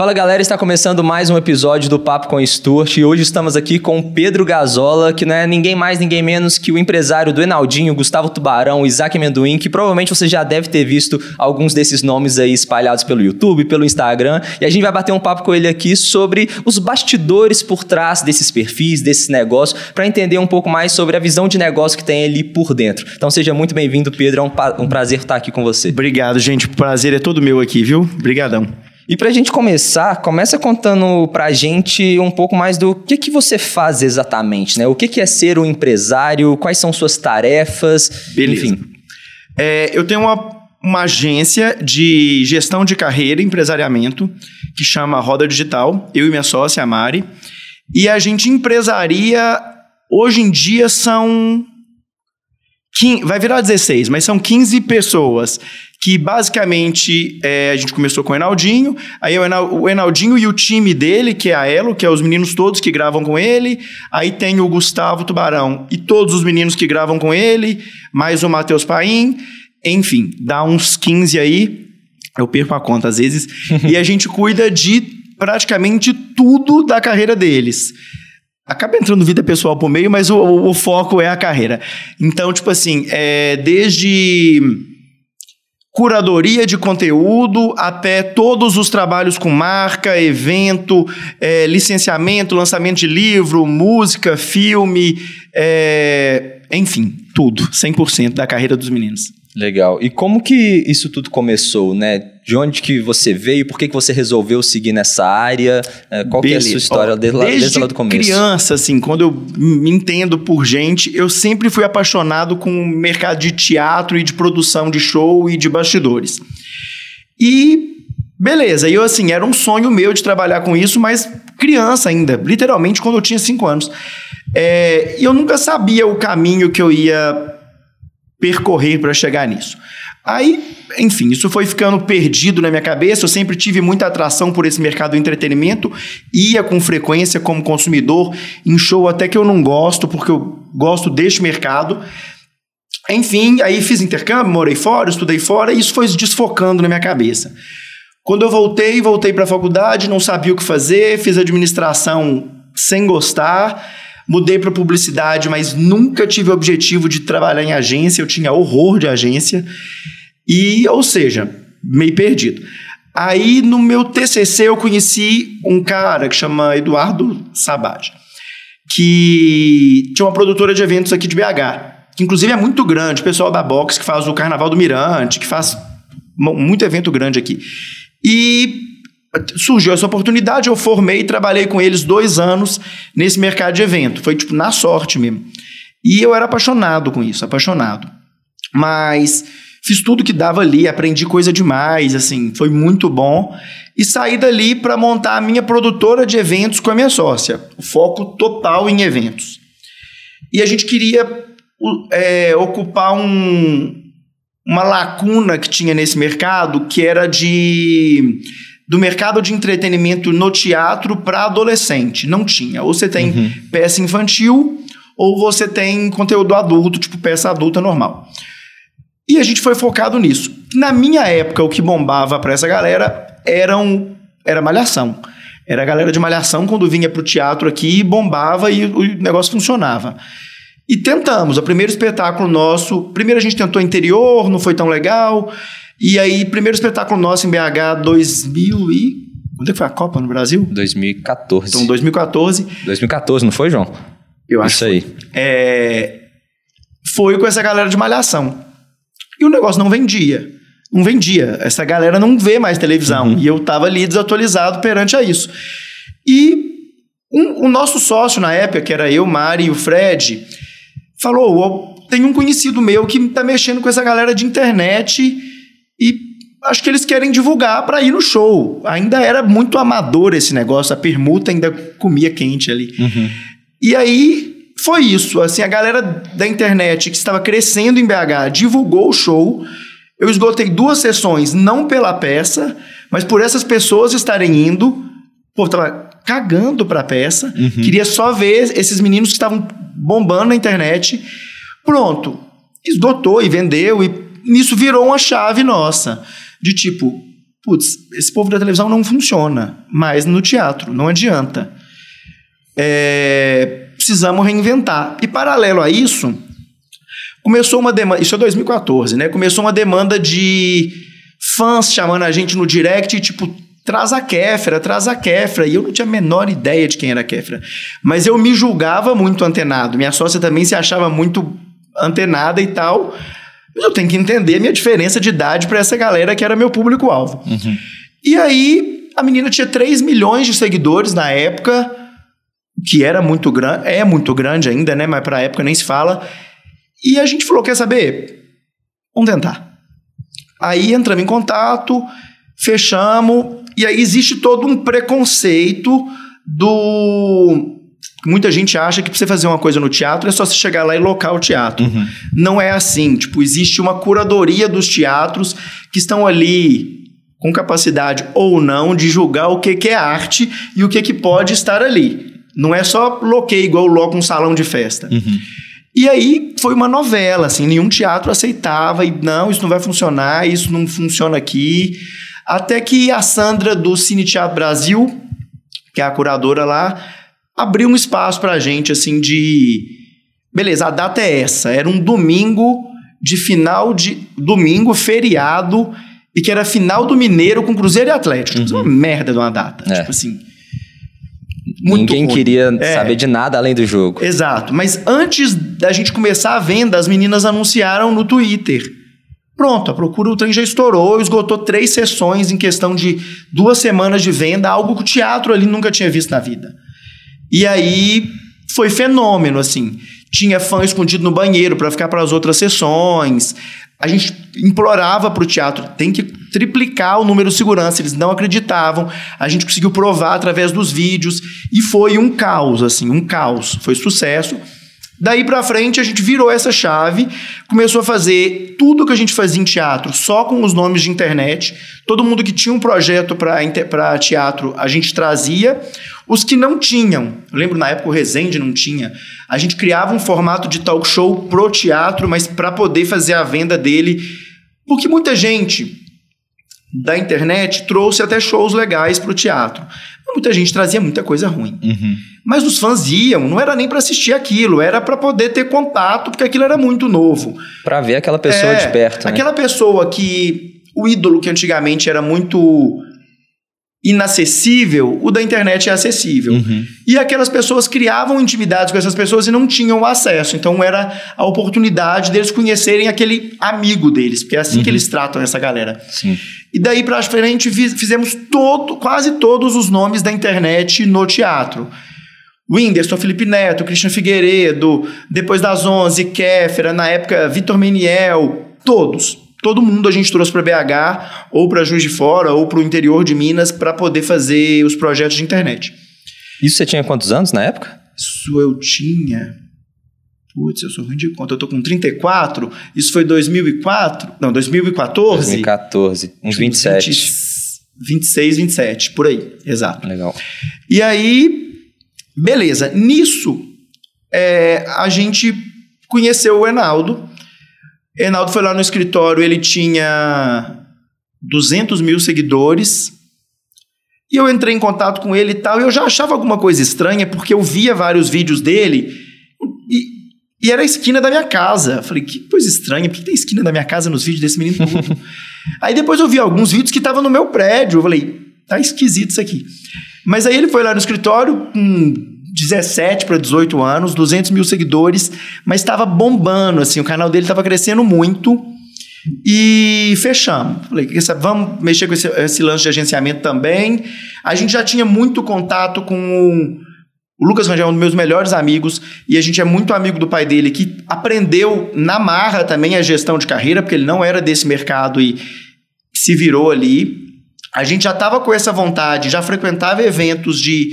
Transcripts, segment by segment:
Fala galera, está começando mais um episódio do Papo com Stuart e hoje estamos aqui com Pedro Gazola, que não é ninguém mais, ninguém menos que o empresário do Enaldinho, Gustavo Tubarão, Isaac Amendoim, que provavelmente você já deve ter visto alguns desses nomes aí espalhados pelo YouTube, pelo Instagram, e a gente vai bater um papo com ele aqui sobre os bastidores por trás desses perfis, desses negócios, para entender um pouco mais sobre a visão de negócio que tem ali por dentro. Então seja muito bem-vindo, Pedro, é um, um prazer estar aqui com você. Obrigado, gente, o prazer é todo meu aqui, viu? Obrigadão. E para a gente começar, começa contando para a gente um pouco mais do que, que você faz exatamente, né? O que, que é ser um empresário, quais são suas tarefas, Beleza. enfim. É, eu tenho uma, uma agência de gestão de carreira e empresariamento que chama Roda Digital, eu e minha sócia, a Mari. E a gente empresaria, hoje em dia são 15, vai virar 16, mas são 15 pessoas que basicamente é, a gente começou com o Enaldinho, aí o Enaldinho e o time dele, que é a Elo, que é os meninos todos que gravam com ele, aí tem o Gustavo Tubarão e todos os meninos que gravam com ele, mais o Matheus Paim, enfim, dá uns 15 aí, eu perco a conta às vezes, e a gente cuida de praticamente tudo da carreira deles acaba entrando vida pessoal por meio, mas o, o, o, foco é a carreira. Então, tipo assim, é, desde curadoria de conteúdo até todos os trabalhos com marca, evento, é, licenciamento, lançamento de livro, música, filme, é, enfim, tudo, 100% da carreira dos meninos. Legal. E como que isso tudo começou, né? De onde que você veio? Por que, que você resolveu seguir nessa área? É, qual que é a sua história desde, lá, desde, lá do começo? criança, assim, quando eu me entendo por gente, eu sempre fui apaixonado com o mercado de teatro e de produção de show e de bastidores. E beleza, eu assim, era um sonho meu de trabalhar com isso, mas criança ainda, literalmente quando eu tinha cinco anos. É, eu nunca sabia o caminho que eu ia percorrer para chegar nisso. Aí, enfim, isso foi ficando perdido na minha cabeça. Eu sempre tive muita atração por esse mercado do entretenimento, ia com frequência como consumidor em show até que eu não gosto, porque eu gosto deste mercado. Enfim, aí fiz intercâmbio, morei fora, estudei fora, e isso foi desfocando na minha cabeça. Quando eu voltei, voltei para a faculdade, não sabia o que fazer, fiz administração sem gostar Mudei para publicidade, mas nunca tive o objetivo de trabalhar em agência. Eu tinha horror de agência. E, ou seja, meio perdido. Aí, no meu TCC, eu conheci um cara que chama Eduardo Sabad, que tinha uma produtora de eventos aqui de BH, que inclusive é muito grande, o pessoal da Box, que faz o Carnaval do Mirante, que faz muito evento grande aqui. E surgiu essa oportunidade, eu formei e trabalhei com eles dois anos nesse mercado de evento. Foi tipo na sorte mesmo. E eu era apaixonado com isso, apaixonado. Mas fiz tudo que dava ali, aprendi coisa demais, assim, foi muito bom. E saí dali para montar a minha produtora de eventos com a minha sócia. O foco total em eventos. E a gente queria é, ocupar um, uma lacuna que tinha nesse mercado, que era de do mercado de entretenimento no teatro para adolescente. Não tinha. Ou você tem uhum. peça infantil, ou você tem conteúdo adulto, tipo peça adulta normal. E a gente foi focado nisso. Na minha época, o que bombava para essa galera eram, era malhação. Era a galera de malhação quando vinha para o teatro aqui, bombava e o negócio funcionava. E tentamos. O primeiro espetáculo nosso, primeiro a gente tentou interior, não foi tão legal. E aí, primeiro espetáculo nosso em BH, 2000 e... Quando é que foi a Copa no Brasil? 2014. Então, 2014. 2014, não foi, João? Eu acho. Isso aí. É... Foi com essa galera de malhação. E o negócio não vendia. Não vendia. Essa galera não vê mais televisão. Uhum. E eu tava ali desatualizado perante a isso. E um, o nosso sócio na época, que era eu, Mari e o Fred, falou: tem um conhecido meu que tá mexendo com essa galera de internet e acho que eles querem divulgar para ir no show. Ainda era muito amador esse negócio, a permuta ainda comia quente ali. Uhum. E aí foi isso. Assim, a galera da internet que estava crescendo em BH divulgou o show. Eu esgotei duas sessões, não pela peça, mas por essas pessoas estarem indo. Pô, tava cagando pra peça. Uhum. Queria só ver esses meninos que estavam bombando na internet. Pronto. Esgotou e vendeu e nisso virou uma chave nossa. De tipo, putz, esse povo da televisão não funciona, mas no teatro não adianta. É, precisamos reinventar. E paralelo a isso, começou uma demanda, isso é 2014, né? Começou uma demanda de fãs chamando a gente no direct, tipo, traz a Kéfera, traz a Kéfera. E eu não tinha a menor ideia de quem era a Kéfera. Mas eu me julgava muito antenado. Minha sócia também se achava muito antenada e tal. Mas eu tenho que entender a minha diferença de idade para essa galera que era meu público-alvo. Uhum. E aí, a menina tinha 3 milhões de seguidores na época, que era muito grande, é muito grande ainda, né? Mas para a época nem se fala. E a gente falou: quer saber? Vamos tentar. Aí entramos em contato, fechamos, e aí existe todo um preconceito do. Muita gente acha que para você fazer uma coisa no teatro é só você chegar lá e locar o teatro. Uhum. Não é assim. Tipo, existe uma curadoria dos teatros que estão ali com capacidade ou não de julgar o que, que é arte e o que, que pode estar ali. Não é só loquei igual loca um salão de festa. Uhum. E aí foi uma novela, assim, nenhum teatro aceitava e não, isso não vai funcionar, isso não funciona aqui. Até que a Sandra do Cine Teatro Brasil, que é a curadora lá, abriu um espaço pra gente, assim, de. Beleza, a data é essa. Era um domingo de final de. Domingo, feriado, e que era final do Mineiro com Cruzeiro e Atlético. Tipo, uhum. Uma merda de uma data. É. Tipo assim. Ninguém ruim. queria é. saber de nada além do jogo. Exato. Mas antes da gente começar a venda, as meninas anunciaram no Twitter. Pronto, a procura o trem já estourou, esgotou três sessões em questão de duas semanas de venda, algo que o teatro ali nunca tinha visto na vida. E aí foi fenômeno, assim. Tinha fã escondido no banheiro para ficar para as outras sessões. A gente implorava para o teatro, tem que triplicar o número de segurança, eles não acreditavam. A gente conseguiu provar através dos vídeos e foi um caos, assim, um caos. Foi sucesso. Daí para frente a gente virou essa chave, começou a fazer tudo que a gente fazia em teatro só com os nomes de internet. Todo mundo que tinha um projeto para teatro a gente trazia. Os que não tinham, eu lembro na época o Resende não tinha, a gente criava um formato de talk show pro teatro, mas para poder fazer a venda dele. Porque muita gente da internet trouxe até shows legais para o teatro. Muita gente trazia muita coisa ruim. Uhum. Mas os fãs iam, não era nem para assistir aquilo, era para poder ter contato, porque aquilo era muito novo. Para ver aquela pessoa é, de perto. Né? Aquela pessoa que. O ídolo que antigamente era muito inacessível, o da internet é acessível. Uhum. E aquelas pessoas criavam intimidades com essas pessoas e não tinham acesso. Então era a oportunidade deles conhecerem aquele amigo deles, porque é assim uhum. que eles tratam essa galera. Sim. E daí para frente fizemos todo, quase todos os nomes da internet no teatro. Whindersson, Felipe Neto, Christian Figueiredo, depois das 11, Kéfera, na época Vitor Meniel, todos. Todo mundo a gente trouxe para BH, ou para Juiz de Fora, ou para o interior de Minas, para poder fazer os projetos de internet. Isso você tinha quantos anos na época? Isso eu tinha. Putz, eu sou ruim de conta, eu tô com 34. Isso foi 2004? Não, 2014? 2014, uns 27. 20, 26, 27, por aí, exato. Legal. E aí, beleza. Nisso, é, a gente conheceu o Enaldo. Enaldo foi lá no escritório, ele tinha 200 mil seguidores. E eu entrei em contato com ele e tal, e eu já achava alguma coisa estranha, porque eu via vários vídeos dele e, e era a esquina da minha casa. Eu falei, que coisa estranha, por que tem esquina da minha casa nos vídeos desse menino aí depois eu vi alguns vídeos que estavam no meu prédio. Eu falei, tá esquisito isso aqui. Mas aí ele foi lá no escritório com 17 para 18 anos, 200 mil seguidores, mas estava bombando, assim, o canal dele estava crescendo muito. E fechamos. Falei, vamos mexer com esse, esse lance de agenciamento também. A gente já tinha muito contato com o Lucas Rangel um dos meus melhores amigos e a gente é muito amigo do pai dele, que aprendeu na marra também a gestão de carreira, porque ele não era desse mercado e se virou ali. A gente já estava com essa vontade, já frequentava eventos de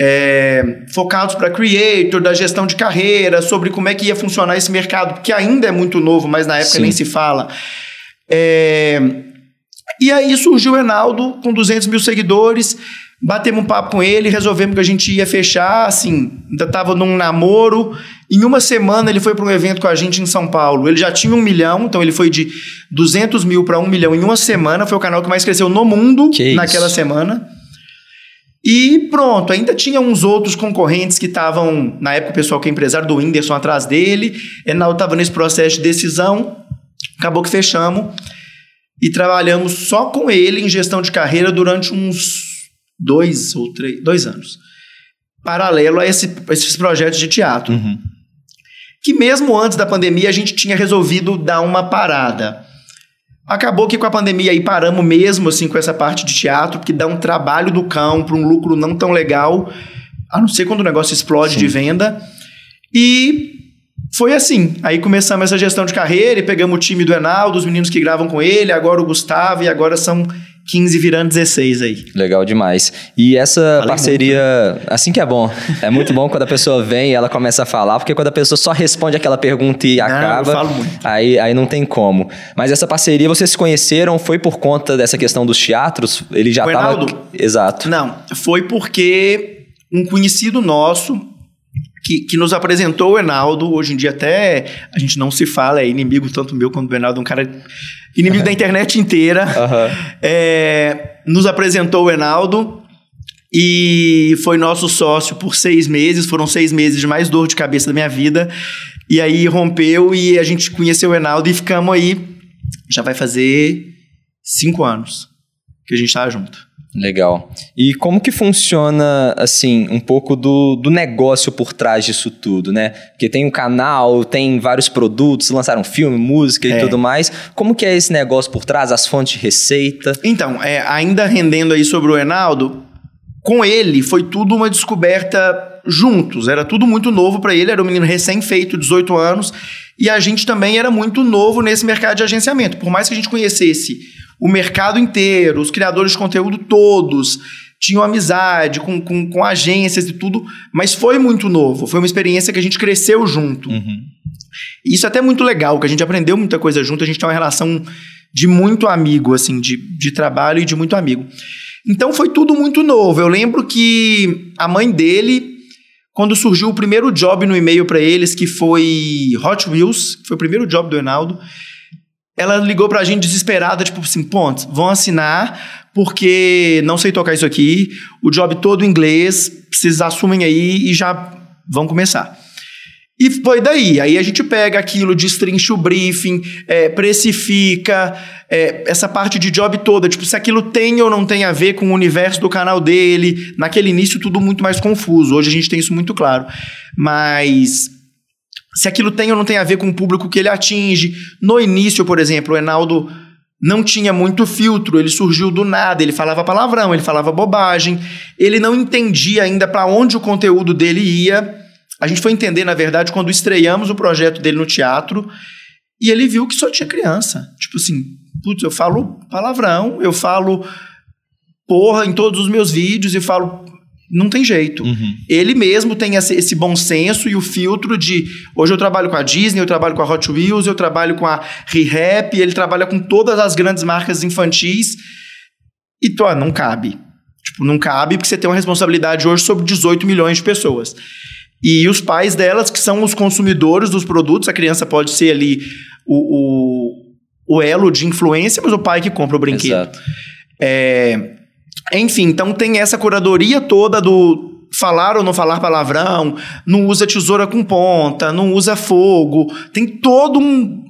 é, focados para creator, da gestão de carreira, sobre como é que ia funcionar esse mercado, que ainda é muito novo, mas na época Sim. nem se fala. É, e aí surgiu o Enaldo com 200 mil seguidores Batemos um papo com ele, resolvemos que a gente ia fechar, assim, ainda tava num namoro. Em uma semana ele foi para um evento com a gente em São Paulo. Ele já tinha um milhão, então ele foi de 200 mil para um milhão em uma semana. Foi o canal que mais cresceu no mundo Que naquela isso. semana. E pronto, ainda tinha uns outros concorrentes que estavam, na época o pessoal que é empresário do Whindersson atrás dele. Enaldo estava nesse processo de decisão. Acabou que fechamos e trabalhamos só com ele em gestão de carreira durante uns dois ou três, dois anos. Paralelo a esse- esses projetos de teatro. Uhum. Que mesmo antes da pandemia a gente tinha resolvido dar uma parada. Acabou que com a pandemia aí paramos mesmo assim com essa parte de teatro, porque dá um trabalho do cão para um lucro não tão legal, a não ser quando o negócio explode Sim. de venda. E foi assim. Aí começamos essa gestão de carreira e pegamos o time do Enaldo, os meninos que gravam com ele, agora o Gustavo e agora são 15 virando 16 aí. Legal demais. E essa Falei parceria, assim que é bom. É muito bom quando a pessoa vem e ela começa a falar, porque quando a pessoa só responde aquela pergunta e Não, eu acaba, falo muito. Aí, aí não tem como. Mas essa parceria, vocês se conheceram, foi por conta dessa questão dos teatros? Ele já estava. Exato. Não, foi porque um conhecido nosso que, que nos apresentou o Enaldo, hoje em dia até a gente não se fala, é inimigo tanto meu quanto do Enaldo, um cara inimigo da internet inteira, Aham. é, nos apresentou o Enaldo e foi nosso sócio por seis meses, foram seis meses de mais dor de cabeça da minha vida, e aí rompeu e a gente conheceu o Enaldo e ficamos aí, já vai fazer cinco anos que a gente tá junto. Legal. E como que funciona, assim, um pouco do, do negócio por trás disso tudo, né? Porque tem um canal, tem vários produtos, lançaram filme, música e É. tudo mais. Como que é esse negócio por trás, as fontes de receita? Então, é, ainda rendendo aí sobre o Enaldo, com ele foi tudo uma descoberta juntos. Era tudo muito novo para ele, era um menino recém-feito, 18 anos, e a gente também era muito novo nesse mercado de agenciamento. Por mais que a gente conhecesse o mercado inteiro, os criadores de conteúdo todos, tinham amizade com, com, com agências e tudo, mas foi muito novo. Foi uma experiência que a gente cresceu junto. Uhum. Isso é até muito legal, que a gente aprendeu muita coisa junto, a gente tem uma relação de muito amigo, assim, de, de trabalho e de muito amigo. Então foi tudo muito novo. Eu lembro que a mãe dele, quando surgiu o primeiro job no e-mail para eles, que foi Hot Wheels, que foi o primeiro job do Enaldo, ela ligou pra gente desesperada, tipo assim, pontos, vão assinar, porque não sei tocar isso aqui, o job todo em inglês, vocês assumem aí e já vão começar. E foi daí. Aí a gente pega aquilo, destrincha o briefing, é, precifica, é, essa parte de job toda. Tipo, se aquilo tem ou não tem a ver com o universo do canal dele. Naquele início, tudo muito mais confuso. Hoje a gente tem isso muito claro. Mas se aquilo tem ou não tem a ver com o público que ele atinge. No início, por exemplo, o Enaldo não tinha muito filtro, ele surgiu do nada, ele falava palavrão, ele falava bobagem, ele não entendia ainda para onde o conteúdo dele ia. A gente foi entender, na verdade, quando estreamos o projeto dele no teatro e ele viu que só tinha criança. Tipo assim, putz, eu falo palavrão, eu falo porra em todos os meus vídeos e falo. Não tem jeito. Uhum. Ele mesmo tem esse, esse bom senso e o filtro de. Hoje eu trabalho com a Disney, eu trabalho com a Hot Wheels, eu trabalho com a ReHap, ele trabalha com todas as grandes marcas infantis. E tô, ah, não cabe. Tipo, não cabe porque você tem uma responsabilidade hoje sobre 18 milhões de pessoas. E os pais delas, que são os consumidores dos produtos, a criança pode ser ali o, o, o elo de influência, mas o pai que compra o brinquedo. Exato. É, enfim, então tem essa curadoria toda do falar ou não falar palavrão, não usa tesoura com ponta, não usa fogo, tem todo um.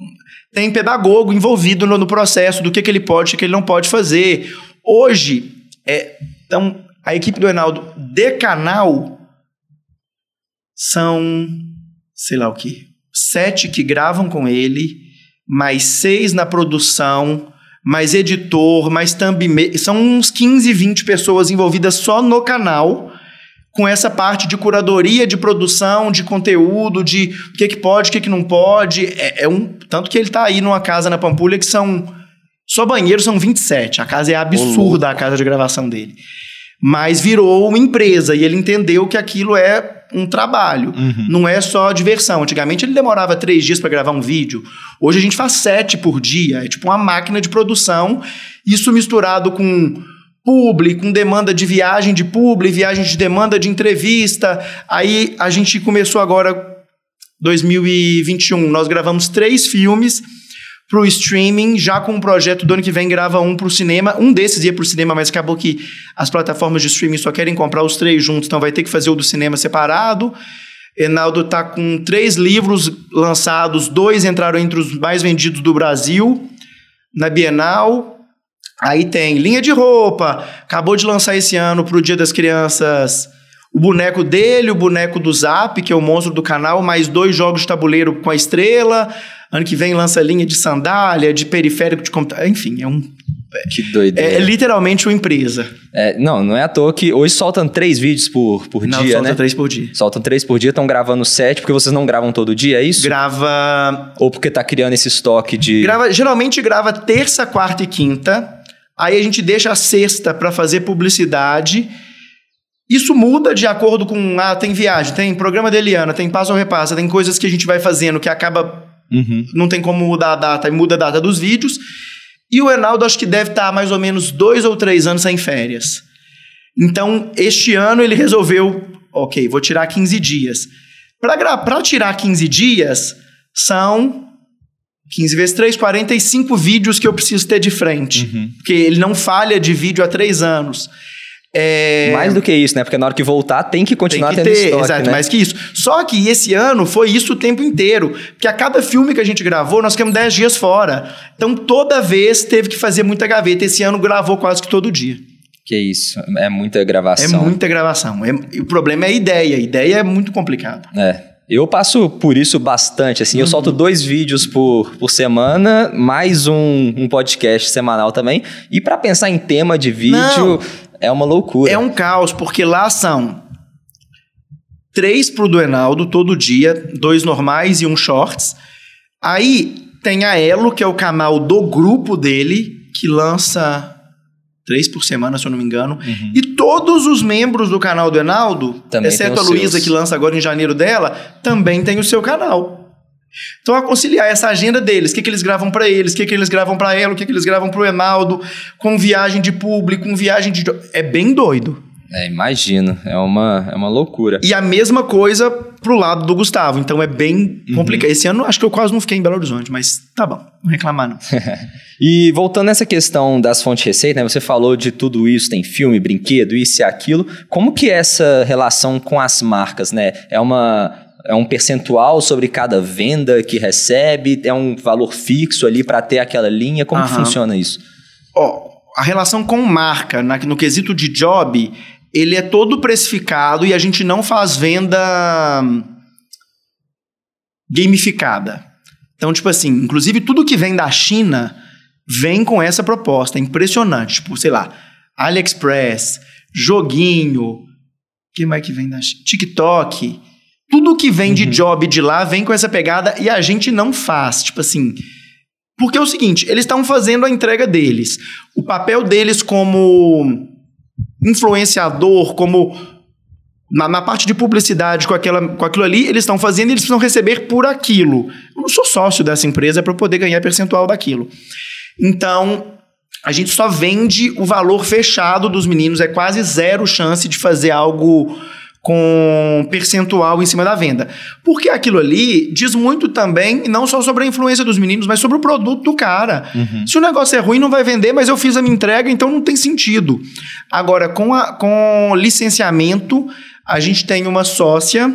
Tem pedagogo envolvido no, no processo do que, que ele pode e que ele não pode fazer. Hoje, é, então, a equipe do Enaldo de canal são, sei lá o que, sete que gravam com ele, mais seis na produção, mais editor, mais thumb, são uns 15, 20 pessoas envolvidas só no canal, com essa parte de curadoria, de produção, de conteúdo, de o que, que pode, o que, que não pode. É, é um tanto que ele está aí numa casa na Pampulha que são só banheiros são 27. A casa é absurda, a casa de gravação dele. Mas virou uma empresa e ele entendeu que aquilo é um trabalho, Uhum. não é só diversão. Antigamente ele demorava três dias para gravar um vídeo. Hoje a gente faz sete por dia. É tipo uma máquina de produção. Isso misturado com publi, com demanda de viagem de publi, viagem de demanda de entrevista. Aí a gente começou agora 2021, nós gravamos três filmes para o streaming, já com um projeto do ano que vem grava um para o cinema. Um desses ia para o cinema, mas acabou que as plataformas de streaming só querem comprar os três juntos, então vai ter que fazer o do cinema separado. Enaldo está com três livros lançados, dois entraram entre os mais vendidos do Brasil na Bienal. Aí tem linha de roupa, acabou de lançar esse ano para o Dia das Crianças o boneco dele, o boneco do Zap, que é o monstro do canal, mais dois jogos de tabuleiro com a estrela. Ano que vem lança linha de sandália, de periférico de computador. Enfim, é um. Que doideira. É, é literalmente uma empresa. É, não, não é à toa que hoje soltam três vídeos por, por Não, dia, solta né? três por dia. Soltam três por dia, estão gravando sete, porque vocês não gravam todo dia, é isso? Grava. Ou porque tá criando esse estoque de. grava geralmente grava terça, quarta e quinta. Aí a gente deixa a sexta para fazer publicidade. Isso muda de acordo com. Ah, tem viagem, tem programa da Eliana, tem passo ou repassa, tem coisas que a gente vai fazendo que acaba Uhum. não tem como mudar a data, e muda a data dos vídeos. E o Enaldo acho que deve estar mais ou menos dois ou três anos sem férias. Então, este ano ele resolveu, ok, vou tirar 15 dias. Para tirar 15 dias, são 15 vezes 3, 45 vídeos que eu preciso ter de frente. Uhum. Porque ele não falha de vídeo há três anos. É... Mais do que isso, né? Porque na hora que voltar tem que continuar Tem que tendo ter, estoque, exato, né? mais que isso. Só que esse ano foi isso o tempo inteiro. Porque a cada filme que a gente gravou, nós ficamos 10 dias fora. Então toda vez teve que fazer muita gaveta. Esse ano gravou quase que todo dia. Que isso, é muita É gravação. muita gravação. É- o problema é a ideia. A ideia é muito complicado. É. Eu passo por isso bastante, assim. Eu Uhum. solto dois vídeos por, por semana, mais um, um podcast semanal também. E pra pensar em tema de vídeo, Não. É uma loucura. É um caos, porque lá são três pro do Enaldo todo dia, dois normais e um shorts. Aí tem a Elo, que é o canal do grupo dele, que lança três por semana, se eu não me engano. Uhum. E todos os membros do canal do Enaldo, Também exceto a Luísa, que lança agora em janeiro dela, também tem o seu canal. Então, a conciliar essa agenda deles, o que, que eles gravam pra eles, o que, que eles gravam pra ela, o que, que eles gravam pro Enaldo, com viagem de público, com viagem de. É bem doido. É, imagino. É uma, é uma loucura. E a mesma coisa pro lado do Gustavo. Então é bem Uhum. complicado. Esse ano acho que eu quase não fiquei em Belo Horizonte, mas tá bom, não reclamar não. E voltando nessa questão das fontes de receita, né? Você falou de tudo isso, tem filme, brinquedo, isso e aquilo. Como que é essa relação com as marcas, né? É uma é um percentual sobre cada venda que recebe, é um valor fixo ali para ter aquela linha. Como Aham. funciona isso? Ó, a relação com marca, na- no quesito de job, ele é todo precificado e a gente não faz venda hum, gamificada. Então, tipo assim, inclusive tudo que vem da China vem com essa proposta. É impressionante. Tipo, sei lá, AliExpress, joguinho, que mais que vem da China? TikTok. Tudo que vem de job de lá vem com essa pegada e a gente não faz. Tipo assim, porque é o seguinte, eles estão fazendo a entrega deles. O papel deles como influenciador, como na, na parte de publicidade com, aquela, com aquilo ali, eles estão fazendo e eles precisam receber por aquilo. Eu não sou sócio dessa empresa para poder ganhar percentual daquilo. Então, a gente só vende o valor fechado dos meninos, é quase zero chance de fazer algo com percentual em cima da venda. Porque aquilo ali diz muito também, não só sobre a influência dos meninos, mas sobre o produto do cara. Se o negócio é ruim, não vai vender, mas eu fiz a minha entrega, então não tem sentido. Agora, com, a, com licenciamento, a gente tem uma sócia,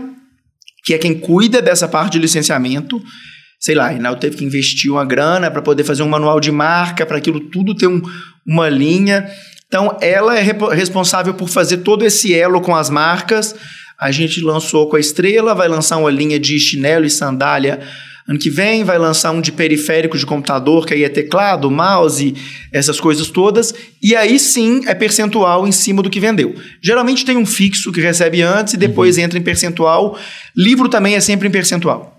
que é quem cuida dessa parte de licenciamento. Sei lá, a teve que investir uma grana para poder fazer um manual de marca, para aquilo tudo ter um, uma linha. Então, ela é responsável por fazer todo esse elo com as marcas. A gente lançou com a Estrela, vai lançar uma linha de chinelo e sandália ano que vem, vai lançar um de periférico de computador, que aí é teclado, mouse, essas coisas todas. E aí sim é percentual em cima do que vendeu. Geralmente tem um fixo que recebe antes e depois entra em percentual. Livro também é sempre em percentual.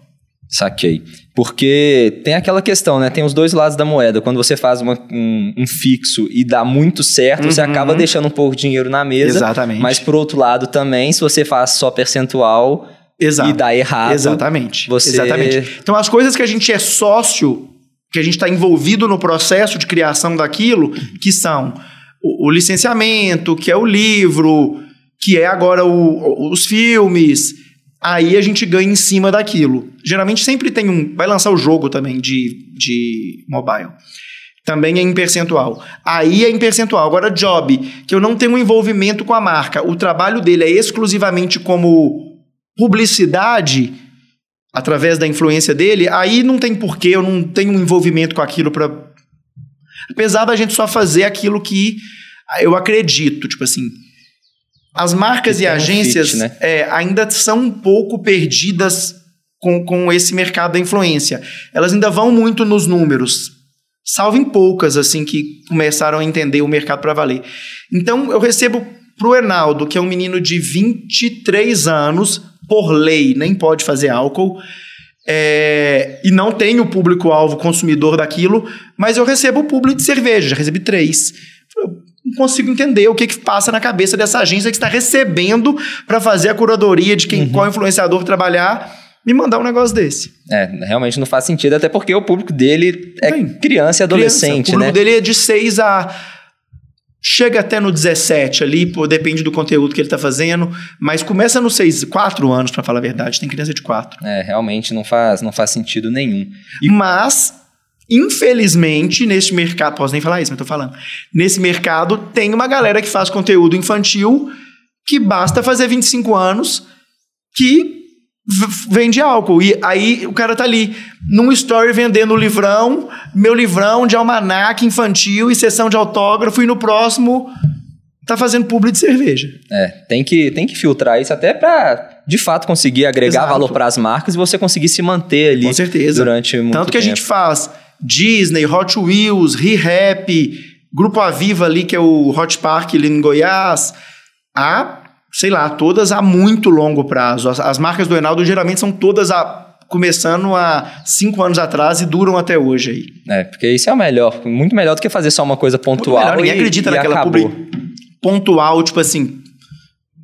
Saquei. Porque tem aquela questão, né? Tem os dois lados da moeda. Quando você faz uma- um, um fixo e dá muito certo, você Uhum. acaba deixando um pouco de dinheiro na mesa. Exatamente. Mas por outro lado também, se você faz só percentual Exato. e dá errado, Exatamente. você- Exatamente. Então, as coisas que a gente é sócio, que a gente está envolvido no processo de criação daquilo, que são o, o licenciamento, que é o livro, que é agora o, os filmes. Aí a gente ganha em cima daquilo. Geralmente sempre tem um. Vai lançar o jogo também de, de mobile. Também é em percentual. Aí é em percentual. Agora, job, que eu não tenho envolvimento com a marca, o trabalho dele é exclusivamente como publicidade, através da influência dele, aí não tem porquê, eu não tenho um envolvimento com aquilo para. Apesar da gente só fazer aquilo que eu acredito, tipo assim. As marcas e agências um fit, né? é, ainda são um pouco perdidas com, com esse mercado da influência. Elas ainda vão muito nos números salvo em poucas, assim, que começaram a entender o mercado para valer. Então, eu recebo pro Hernaldo, que é um menino de 23 anos, por lei, nem pode fazer álcool, é, e não tem o público-alvo consumidor daquilo, mas eu recebo o público de cerveja, já recebi três. Não consigo entender o que, que passa na cabeça dessa agência que está recebendo para fazer a curadoria de quem, uhum. qual influenciador trabalhar me mandar um negócio desse. É, realmente não faz sentido, até porque o público dele é Bem, criança e adolescente, criança. O público né? dele é de 6 a chega até no 17 ali, pô, depende do conteúdo que ele está fazendo, mas começa no 6, 4 anos, para falar a verdade, tem criança de 4. É, realmente não faz, não faz sentido nenhum. E... Mas, infelizmente, nesse mercado, posso nem falar isso, mas tô falando, nesse mercado tem uma galera que faz conteúdo infantil que basta fazer 25 anos que vende álcool. E aí o cara tá ali, num story vendendo o livrão, meu livrão de almanac infantil e sessão de autógrafo, e no próximo tá fazendo publi de cerveja. É, tem que, tem que filtrar isso até para de fato conseguir agregar Exato. valor para as marcas e você conseguir se manter ali Com certeza. durante muito Tanto que tempo. a gente faz Disney, Hot Wheels, ReHap, Grupo Aviva ali, que é o Hot Park ali em Goiás, a sei lá, todas a muito longo prazo. As, as marcas do Enaldo geralmente são todas a, começando há cinco anos atrás e duram até hoje aí. É, porque isso é o melhor, muito melhor do que fazer só uma coisa pontual. Muito melhor, ninguém acredita e naquela publi pontual, tipo assim,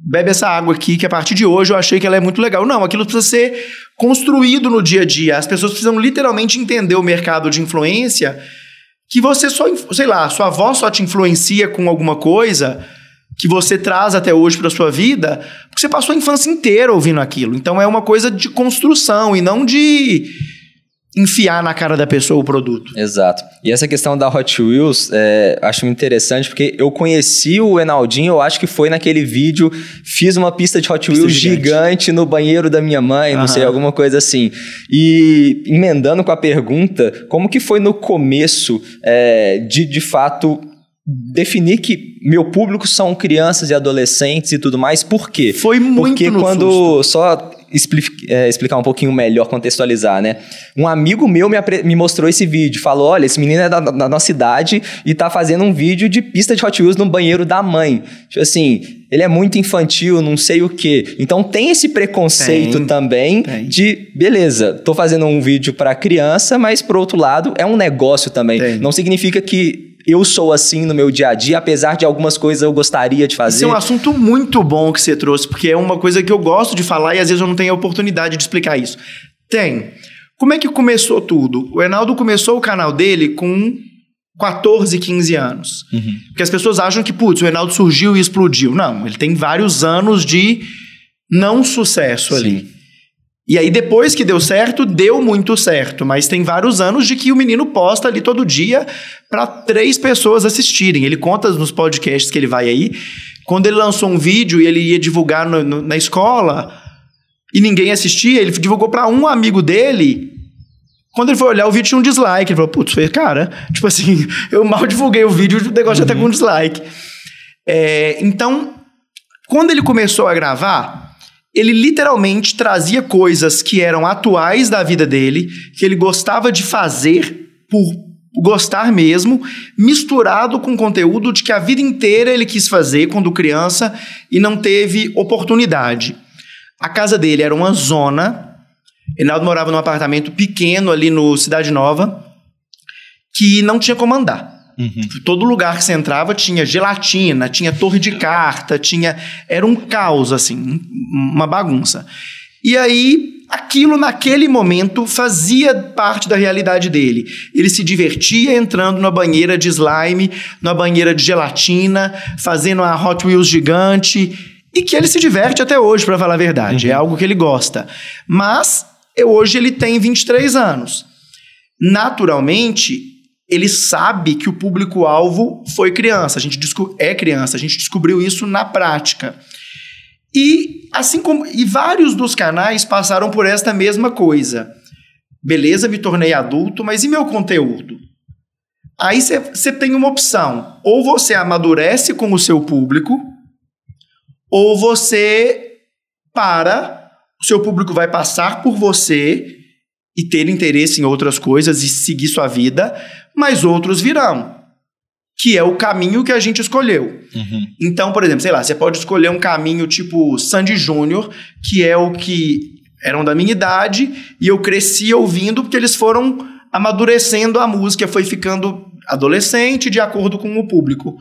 bebe essa água aqui que a partir de hoje eu achei que ela é muito legal. Não, aquilo precisa ser construído no dia a dia. As pessoas precisam literalmente entender o mercado de influência que você só, sei lá, sua avó só te influencia com alguma coisa que você traz até hoje para sua vida, porque você passou a infância inteira ouvindo aquilo. Então é uma coisa de construção e não de enfiar na cara da pessoa o produto. Exato. E essa questão da Hot Wheels, é, acho interessante porque eu conheci o Enaldinho, eu acho que foi naquele vídeo, fiz uma pista de Hot Wheels gigante. gigante. no banheiro da minha mãe, não sei, alguma coisa assim. E emendando com a pergunta, como que foi no começo é, de, de fato definir que meu público são crianças e adolescentes e tudo mais. Por quê? Foi muito Porque quando susto. só explicar um pouquinho melhor, contextualizar, né? Um amigo meu me, me mostrou esse vídeo, falou: olha, esse menino é da, da, nossa idade e tá fazendo um vídeo de pista de Hot Wheels no banheiro da mãe. Tipo assim, ele é muito infantil, não sei o quê. Então tem esse preconceito tem, também tem. de, beleza, tô fazendo um vídeo para criança, mas por outro lado é um negócio também. Tem. Não significa que eu sou assim no meu dia a dia, apesar de algumas coisas eu gostaria de fazer. Isso é um assunto muito bom que você trouxe, porque é uma coisa que eu gosto de falar e às vezes eu não tenho a oportunidade de explicar isso. Tem. Como é que começou tudo? O Enaldo começou o canal dele com 14, 15 anos. Uhum. Porque as pessoas acham que, putz, o Enaldo surgiu e explodiu. Não, ele tem vários anos de não sucesso Sim. ali. E aí, depois que deu certo, deu muito certo. Mas tem vários anos de que o menino posta ali todo dia para três pessoas assistirem. Ele conta nos podcasts que ele vai aí. Quando ele lançou um vídeo e ele ia divulgar no, no, na escola e ninguém assistia, ele divulgou para um amigo dele. Quando ele foi olhar o vídeo, tinha um dislike. Ele falou: Putz, cara, tipo assim, eu mal divulguei o vídeo, o negócio uhum. já tá com um dislike. É, então, quando ele começou a gravar ele literalmente trazia coisas que eram atuais da vida dele, que ele gostava de fazer por gostar mesmo, misturado com conteúdo de que a vida inteira ele quis fazer quando criança e não teve oportunidade. A casa dele era uma zona. Reinaldo morava num apartamento pequeno ali no Cidade Nova, que não tinha como andar. Uhum. Todo lugar que você entrava tinha gelatina, tinha torre de carta, tinha. Era um caos, assim, uma bagunça. E aí aquilo naquele momento fazia parte da realidade dele. Ele se divertia entrando na banheira de slime, na banheira de gelatina, fazendo a Hot Wheels gigante e que ele se diverte até hoje, para falar a verdade. Uhum. É algo que ele gosta. Mas hoje ele tem 23 anos. Naturalmente, ele sabe que o público-alvo foi criança. A gente é criança. A gente descobriu isso na prática. E assim como e vários dos canais passaram por esta mesma coisa. Beleza, me tornei adulto, mas e meu conteúdo? Aí você tem uma opção. Ou você amadurece com o seu público, ou você para, o seu público vai passar por você e ter interesse em outras coisas e seguir sua vida, mas outros virão que é o caminho que a gente escolheu. Uhum. Então, por exemplo, sei lá, você pode escolher um caminho tipo Sandy Júnior, que é o que eram da minha idade, e eu cresci ouvindo porque eles foram amadurecendo a música, foi ficando adolescente de acordo com o público.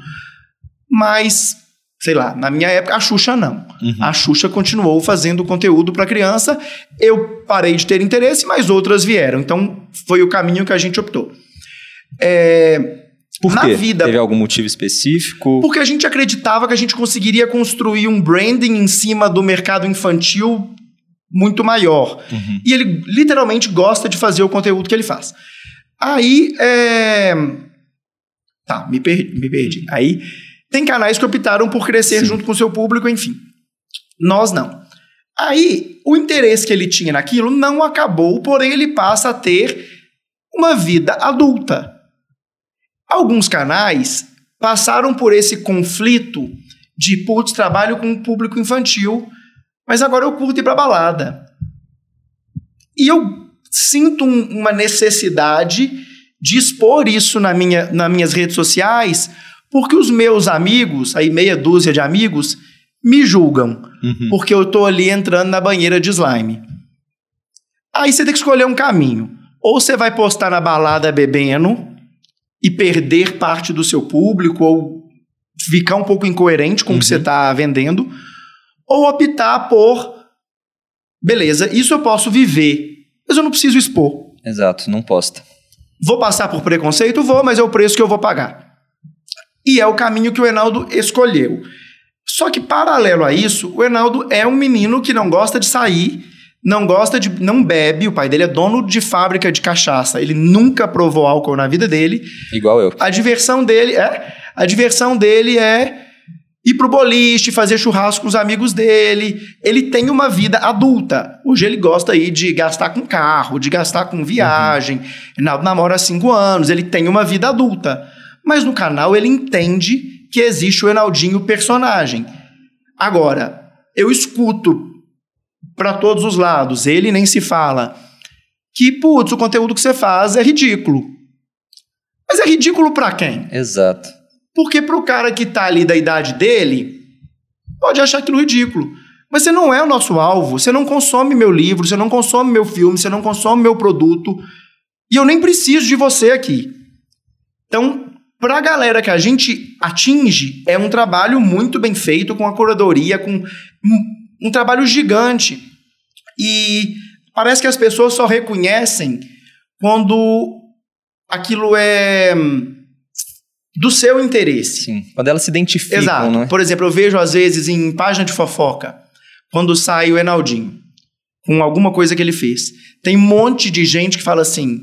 Mas, sei lá, na minha época, a Xuxa não. Uhum. A Xuxa continuou fazendo conteúdo para criança, eu parei de ter interesse, mas outras vieram. Então, foi o caminho que a gente optou. É por na quê? vida. Teve algum motivo específico? Porque a gente acreditava que a gente conseguiria construir um branding em cima do mercado infantil muito maior. Uhum. E ele literalmente gosta de fazer o conteúdo que ele faz. Aí, é... Tá, me, per... me perdi. Aí, tem canais que optaram por crescer Sim. junto com o seu público, enfim. Nós não. Aí, o interesse que ele tinha naquilo não acabou, porém ele passa a ter uma vida adulta. Alguns canais passaram por esse conflito de, putz, trabalho com um público infantil, mas agora eu curto ir pra balada. E eu sinto um, uma necessidade de expor isso na minha, nas minhas redes sociais, porque os meus amigos, aí meia dúzia de amigos, me julgam, uhum. porque eu tô ali entrando na banheira de slime. Aí você tem que escolher um caminho. Ou você vai postar na balada bebendo, e perder parte do seu público ou ficar um pouco incoerente com uhum. o que você está uhum. vendendo, ou optar por beleza, isso eu posso viver, mas eu não preciso expor. Exato, não posta. Vou passar por preconceito? Vou, mas é o preço que eu vou pagar. E é o caminho que o Enaldo escolheu. Só que, paralelo a isso, o Enaldo é um menino que não gosta de sair não gosta de. não bebe. O pai dele é dono de fábrica de cachaça. Ele nunca provou álcool na vida dele. Igual eu. A diversão dele é. A diversão dele é ir pro boliche, fazer churrasco com os amigos dele. Ele tem uma vida adulta. Hoje ele gosta aí de gastar com carro, de gastar com viagem. Uhum. Namora há cinco anos, ele tem uma vida adulta. Mas no canal ele entende que existe o Enaldinho personagem. Agora, eu escuto para todos os lados. Ele nem se fala. Que, putz, o conteúdo que você faz é ridículo. Mas é ridículo para quem? Exato. Porque para o cara que tá ali da idade dele, pode achar aquilo ridículo. Mas você não é o nosso alvo. Você não consome meu livro, você não consome meu filme, você não consome meu produto. E eu nem preciso de você aqui. Então, para a galera que a gente atinge, é um trabalho muito bem feito, com a curadoria, com um trabalho gigante. E parece que as pessoas só reconhecem quando aquilo é hum, do seu interesse. Sim, quando elas se identificam. Exato. Né? Por exemplo, eu vejo às vezes em página de fofoca, quando sai o Enaldinho, com alguma coisa que ele fez. Tem um monte de gente que fala assim: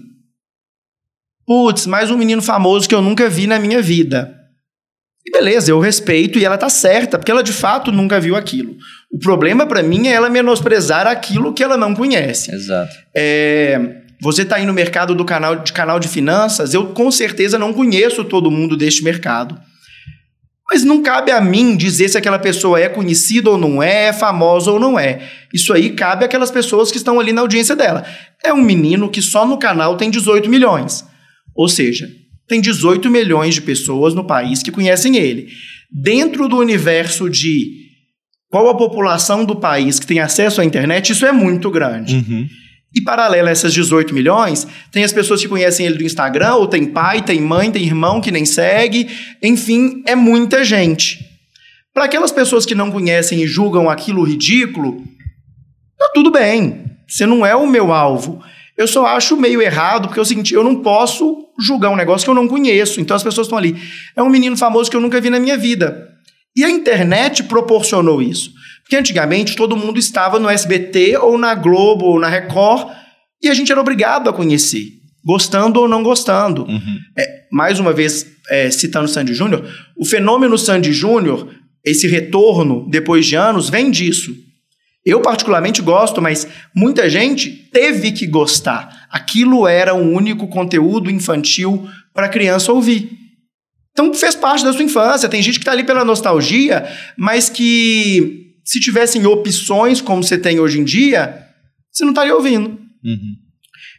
putz, mais um menino famoso que eu nunca vi na minha vida. E beleza, eu respeito e ela tá certa, porque ela de fato nunca viu aquilo. O problema para mim é ela menosprezar aquilo que ela não conhece. Exato. É, você está aí no mercado do canal de canal de finanças, eu com certeza não conheço todo mundo deste mercado. Mas não cabe a mim dizer se aquela pessoa é conhecida ou não é, é famosa ou não é. Isso aí cabe àquelas pessoas que estão ali na audiência dela. É um menino que só no canal tem 18 milhões. Ou seja, tem 18 milhões de pessoas no país que conhecem ele. Dentro do universo de qual a população do país que tem acesso à internet, isso é muito grande. Uhum. E paralelo a essas 18 milhões, tem as pessoas que conhecem ele do Instagram, ou tem pai, tem mãe, tem irmão que nem segue, enfim, é muita gente. Para aquelas pessoas que não conhecem e julgam aquilo ridículo, tá tudo bem. Você não é o meu alvo. Eu só acho meio errado, porque é o seguinte, eu não posso julgar um negócio que eu não conheço. Então as pessoas estão ali. É um menino famoso que eu nunca vi na minha vida. E a internet proporcionou isso. Porque antigamente todo mundo estava no SBT ou na Globo ou na Record e a gente era obrigado a conhecer, gostando ou não gostando. Uhum. É, mais uma vez, é, citando Sandy Júnior, o fenômeno Sandy Júnior, esse retorno depois de anos, vem disso. Eu particularmente gosto, mas muita gente teve que gostar. Aquilo era o único conteúdo infantil para criança ouvir. Então fez parte da sua infância. Tem gente que está ali pela nostalgia, mas que se tivessem opções como você tem hoje em dia, você não estaria ouvindo. Uhum.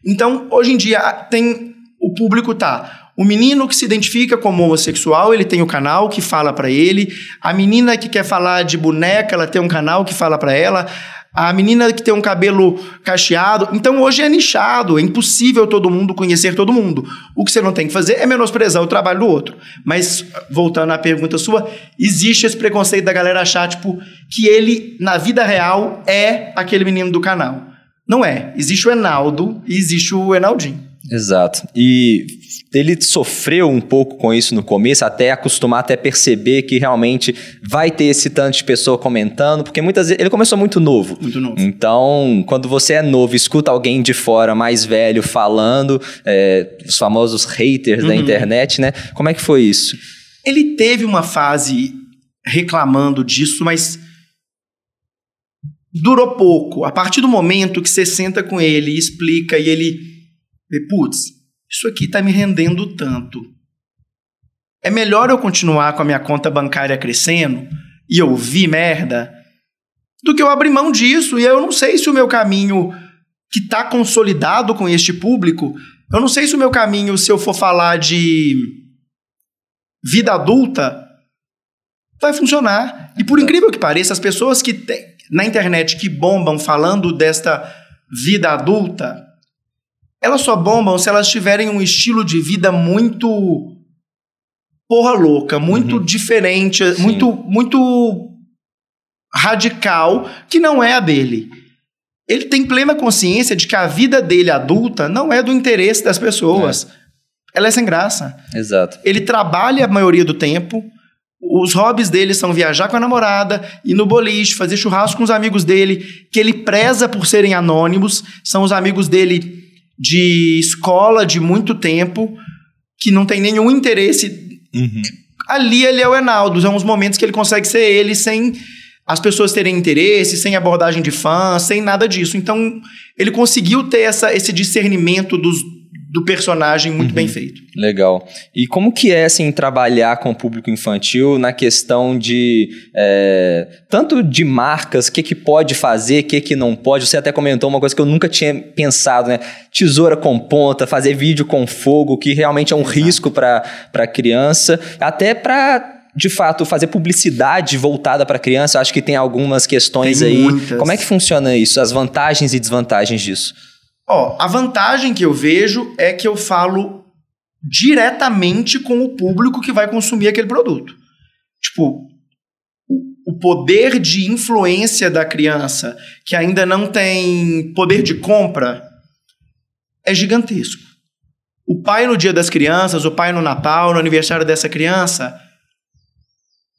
Então, hoje em dia, tem o público tá. O menino que se identifica como homossexual, ele tem o canal que fala para ele. A menina que quer falar de boneca, ela tem um canal que fala para ela a menina que tem um cabelo cacheado. Então hoje é nichado, é impossível todo mundo conhecer todo mundo. O que você não tem que fazer é menosprezar o trabalho do outro. Mas, voltando à pergunta sua, existe esse preconceito da galera achar, tipo, que ele, na vida real, é aquele menino do canal. Não é. Existe o Enaldo e existe o Enaldinho. Exato. E ele sofreu um pouco com isso no começo, até acostumar, até perceber que realmente vai ter esse tanto de pessoa comentando, porque muitas vezes ele começou muito novo. Muito novo. Então, quando você é novo, escuta alguém de fora mais velho falando, é, os famosos haters uhum. da internet, né? Como é que foi isso? Ele teve uma fase reclamando disso, mas durou pouco. A partir do momento que você senta com ele e explica e ele putz, isso aqui está me rendendo tanto. É melhor eu continuar com a minha conta bancária crescendo e ouvir merda do que eu abrir mão disso e eu não sei se o meu caminho que está consolidado com este público, eu não sei se o meu caminho, se eu for falar de vida adulta, vai funcionar. E por incrível que pareça, as pessoas que na internet que bombam falando desta vida adulta, elas só bombam se elas tiverem um estilo de vida muito porra louca, muito uhum. diferente, Sim. muito muito radical, que não é a dele. Ele tem plena consciência de que a vida dele adulta não é do interesse das pessoas. É. Ela é sem graça. Exato. Ele trabalha a maioria do tempo. Os hobbies dele são viajar com a namorada, ir no boliche, fazer churrasco com os amigos dele, que ele preza por serem anônimos. São os amigos dele de escola de muito tempo, que não tem nenhum interesse. Uhum. Ali ele é o Enaldo, são uns momentos que ele consegue ser ele sem as pessoas terem interesse, sem abordagem de fã, sem nada disso. Então, ele conseguiu ter essa, esse discernimento dos, do personagem muito uhum. bem feito. Legal. E como que é, assim, trabalhar com o público infantil na questão de... É, tanto de marcas, o que, que pode fazer, o que, que não pode. Você até comentou uma coisa que eu nunca tinha pensado, né? Tesoura com ponta, fazer vídeo com fogo, que realmente é um Exato. risco para a criança. Até para de fato, fazer publicidade voltada para criança, acho que tem algumas questões tem aí. Muitas. Como é que funciona isso? As vantagens e desvantagens disso? Ó, a vantagem que eu vejo é que eu falo diretamente com o público que vai consumir aquele produto. Tipo, o poder de influência da criança, que ainda não tem poder de compra, é gigantesco. O pai no dia das crianças, o pai no Natal, no aniversário dessa criança,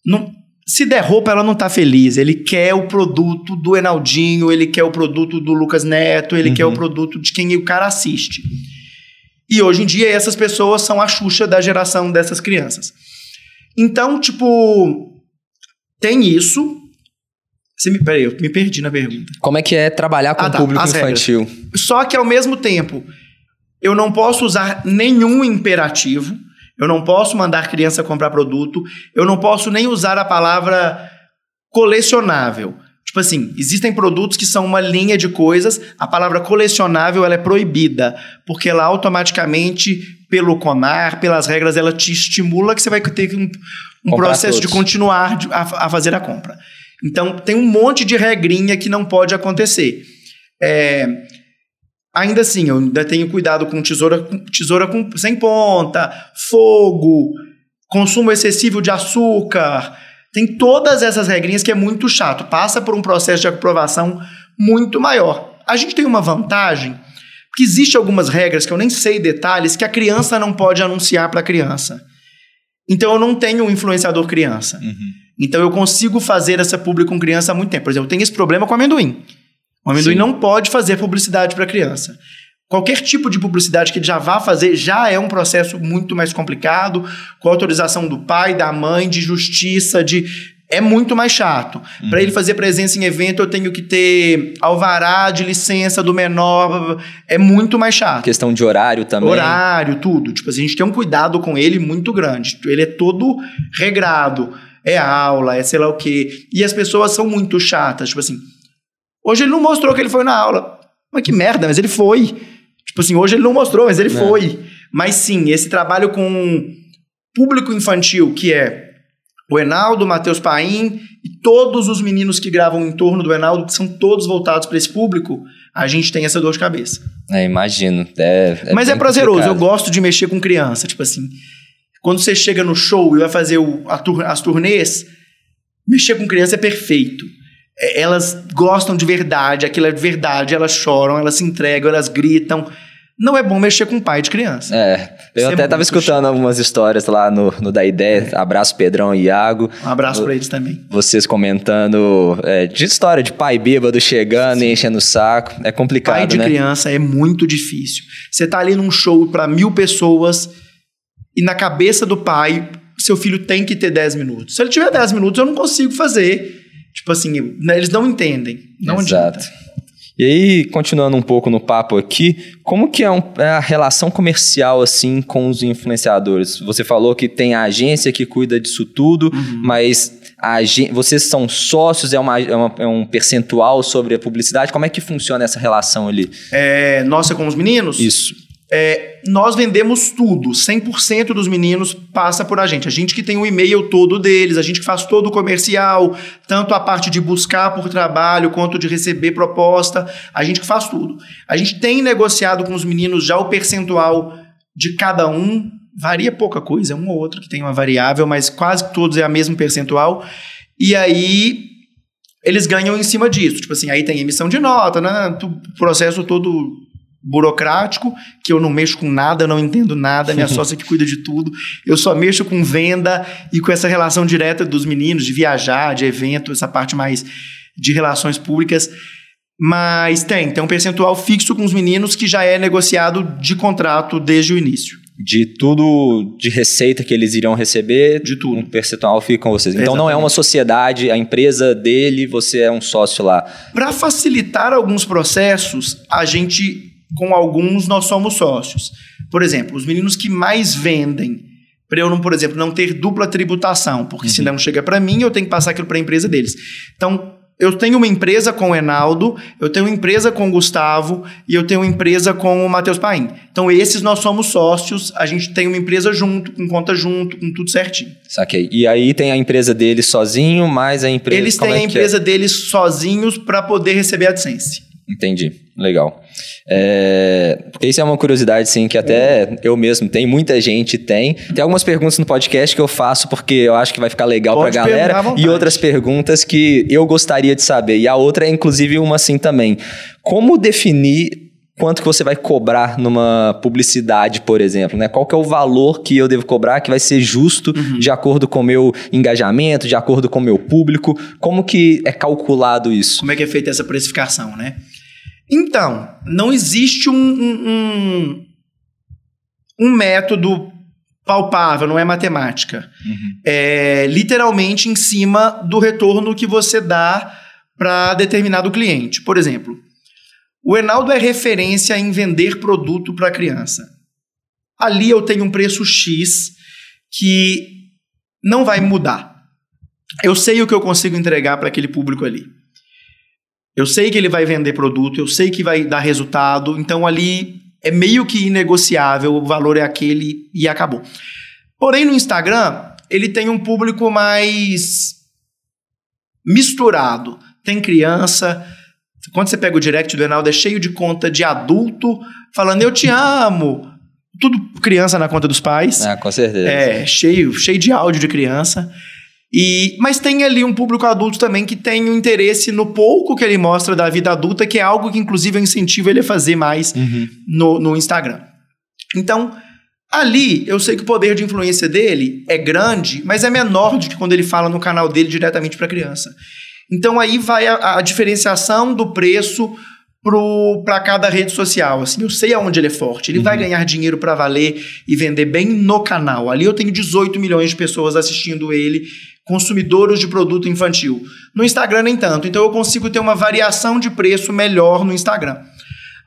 não, se der roupa, ela não tá feliz. Ele quer o produto do Enaldinho, ele quer o produto do Lucas Neto, ele uhum. quer o produto de quem o cara assiste. E hoje em dia, essas pessoas são a Xuxa da geração dessas crianças. Então, tipo, tem isso. Você me, peraí, eu me perdi na pergunta. Como é que é trabalhar com ah, o tá, público infantil? Regras. Só que ao mesmo tempo, eu não posso usar nenhum imperativo eu não posso mandar criança comprar produto. Eu não posso nem usar a palavra colecionável. Tipo assim, existem produtos que são uma linha de coisas, a palavra colecionável ela é proibida, porque ela automaticamente, pelo CONAR, pelas regras, ela te estimula que você vai ter um, um processo todos. de continuar a, a, fazer a compra. Então, tem um monte de regrinha que não pode acontecer. É, Ainda assim, eu ainda tenho cuidado com tesoura, tesoura com, sem ponta, fogo, consumo excessivo de açúcar. Tem todas essas regrinhas que é muito chato. Passa por um processo de aprovação muito maior. a gente tem uma vantagem, porque existe algumas regras que eu nem sei detalhes que a criança não pode anunciar para a criança. Então eu não tenho um influenciador criança. Uhum. Então eu consigo fazer essa publi com criança há muito tempo. Por exemplo, eu tenho esse problema com amendoim. O amendoim Sim. não pode fazer publicidade para criança. Qualquer tipo de publicidade que ele já vá fazer já é um processo muito mais complicado, com autorização do pai, da mãe, de justiça, de é muito mais chato. Uhum. Para ele fazer presença em evento, eu tenho que ter alvará de licença do menor. É muito mais chato. Questão de horário também. Horário, tudo. Tipo, a gente tem um cuidado com ele muito grande. Ele é todo regrado. É aula, é sei lá o quê. E as pessoas são muito chatas. Tipo assim, hoje ele não mostrou que ele foi na aula. Mas que merda, mas ele foi. Tipo assim, hoje ele não mostrou, mas ele é. foi. Mas sim, esse trabalho com público infantil, que é o Enaldo, o Matheus Paim e todos os meninos que gravam em torno do Enaldo, que são todos voltados para esse público, a gente tem essa dor de cabeça. É, imagino. É, é Mas é prazeroso, complicado. eu gosto de mexer com criança. Tipo assim, quando você chega no show e vai fazer o, tur as turnês, mexer com criança é perfeito. É, elas gostam de verdade, aquilo é de verdade, elas choram, elas se entregam, elas gritam não é bom mexer com pai de criança. É. Eu Isso até é tava escutando chato. algumas histórias lá no, no Da Ideia. É. Abraço, Pedrão e Iago. Um abraço para eles também. Vocês comentando é, de história de pai bêbado chegando Sim. e enchendo o saco. É complicado, Pai de né? criança é muito difícil. Você tá ali num show para mil pessoas e na cabeça do pai, seu filho tem que ter 10 minutos. Se ele tiver 10 minutos, eu não consigo fazer. Tipo assim, né, eles não entendem. Não Exato. Adianta. E aí, continuando um pouco no papo aqui, como que é, um, é, a relação comercial, assim, com os influenciadores? Você falou que tem a agência que cuida disso tudo, uhum. mas a, vocês são sócios, é, uma, é, uma, é, um percentual sobre a publicidade? Como é que funciona essa relação ali? É, nossa com os meninos? Isso. É, nós vendemos tudo, 100% dos meninos passa por a gente. A gente que tem o e-mail todo deles, a gente que faz todo o comercial, tanto a parte de buscar por trabalho quanto de receber proposta, a gente que faz tudo. A gente tem negociado com os meninos já o percentual de cada um, varia pouca coisa, um ou outro que tem uma variável, mas quase todos é a mesma percentual. E aí eles ganham em cima disso. Tipo assim, aí tem emissão de nota, né? O processo todo burocrático, que eu não mexo com nada, não entendo nada, minha sócia que cuida de tudo. Eu só mexo com venda e com essa relação direta dos meninos, de viajar, de evento, essa parte mais de relações públicas. Mas tem, tem um percentual fixo com os meninos que já é negociado de contrato desde o início. De tudo de receita que eles iriam receber, de tudo. um percentual fica com vocês. Então Exatamente. não é uma sociedade, a empresa dele, você é um sócio lá. Para facilitar alguns processos, a gente com alguns nós somos sócios. Por exemplo, os meninos que mais vendem, para eu não, por exemplo, não ter dupla tributação, porque uhum. se não chega para mim, eu tenho que passar aquilo para a empresa deles. Então, eu tenho uma empresa com o Enaldo, eu tenho uma empresa com o Gustavo e eu tenho uma empresa com o Matheus Paim. Então, esses nós somos sócios, a gente tem uma empresa junto, com conta junto, com tudo certinho. Saquei. E aí tem a empresa deles sozinho, mais a empresa. Eles têm é a empresa é? deles sozinhos para poder receber a AdSense. Entendi. Legal. É, isso é uma curiosidade, sim, que até eu mesmo tenho, muita gente tem. Tem algumas perguntas no podcast que eu faço porque eu acho que vai ficar legal Pode pra galera. E outras perguntas que eu gostaria de saber. E a outra é, inclusive, uma assim também. Como definir quanto que você vai cobrar numa publicidade, por exemplo, né? Qual que é o valor que eu devo cobrar que vai ser justo uhum. de acordo com o meu engajamento, de acordo com o meu público? Como que é calculado isso? Como é que é feita essa precificação, né? Então, não existe um, um, um, um método palpável, não é matemática. Uhum. É literalmente em cima do retorno que você dá para determinado cliente. Por exemplo, o Enaldo é referência em vender produto para criança. Ali eu tenho um preço X que não vai mudar. Eu sei o que eu consigo entregar para aquele público ali. Eu sei que ele vai vender produto, eu sei que vai dar resultado, então ali é meio que inegociável, o valor é aquele e acabou. Porém, no Instagram, ele tem um público mais misturado. Tem criança. Quando você pega o direct do Enaldo, é cheio de conta de adulto falando eu te amo. Tudo criança na conta dos pais. Ah, com certeza. É, cheio, cheio de áudio de criança. E, mas tem ali um público adulto também que tem um interesse no pouco que ele mostra da vida adulta, que é algo que, inclusive, eu incentivo ele a fazer mais Uhum. no, no Instagram. Então, ali, eu sei que o poder de influência dele é grande, mas é menor do que quando ele fala no canal dele diretamente para criança. Então, aí vai a, a diferenciação do preço para cada rede social. Assim, eu sei aonde ele é forte. Ele vai ganhar dinheiro para valer e vender bem no canal. Ali eu tenho 18 milhões de pessoas assistindo ele, consumidores de produto infantil. No Instagram, nem tanto. Então, eu consigo ter uma variação de preço melhor no Instagram.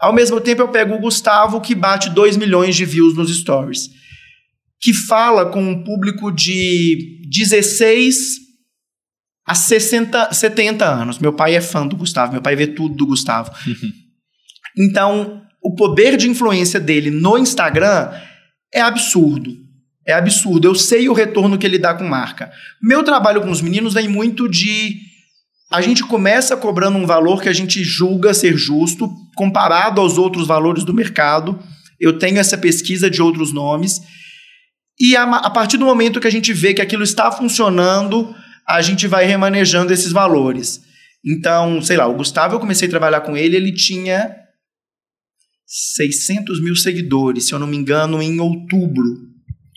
Ao mesmo tempo, eu pego o Gustavo, que bate 2 milhões de views nos stories, que fala com um público de 16 a 60, 70 anos. Meu pai é fã do Gustavo, meu pai vê tudo do Gustavo. Então, o poder de influência dele no Instagram é absurdo. É absurdo. Eu sei o retorno que ele dá com marca. Meu trabalho com os meninos vem muito de. A gente começa cobrando um valor que a gente julga ser justo, comparado aos outros valores do mercado. Eu tenho essa pesquisa de outros nomes. E a, a partir do momento que a gente vê que aquilo está funcionando, a gente vai remanejando esses valores. Então, sei lá, o Gustavo, eu comecei a trabalhar com ele, ele tinha 600 mil seguidores, se eu não me engano, em outubro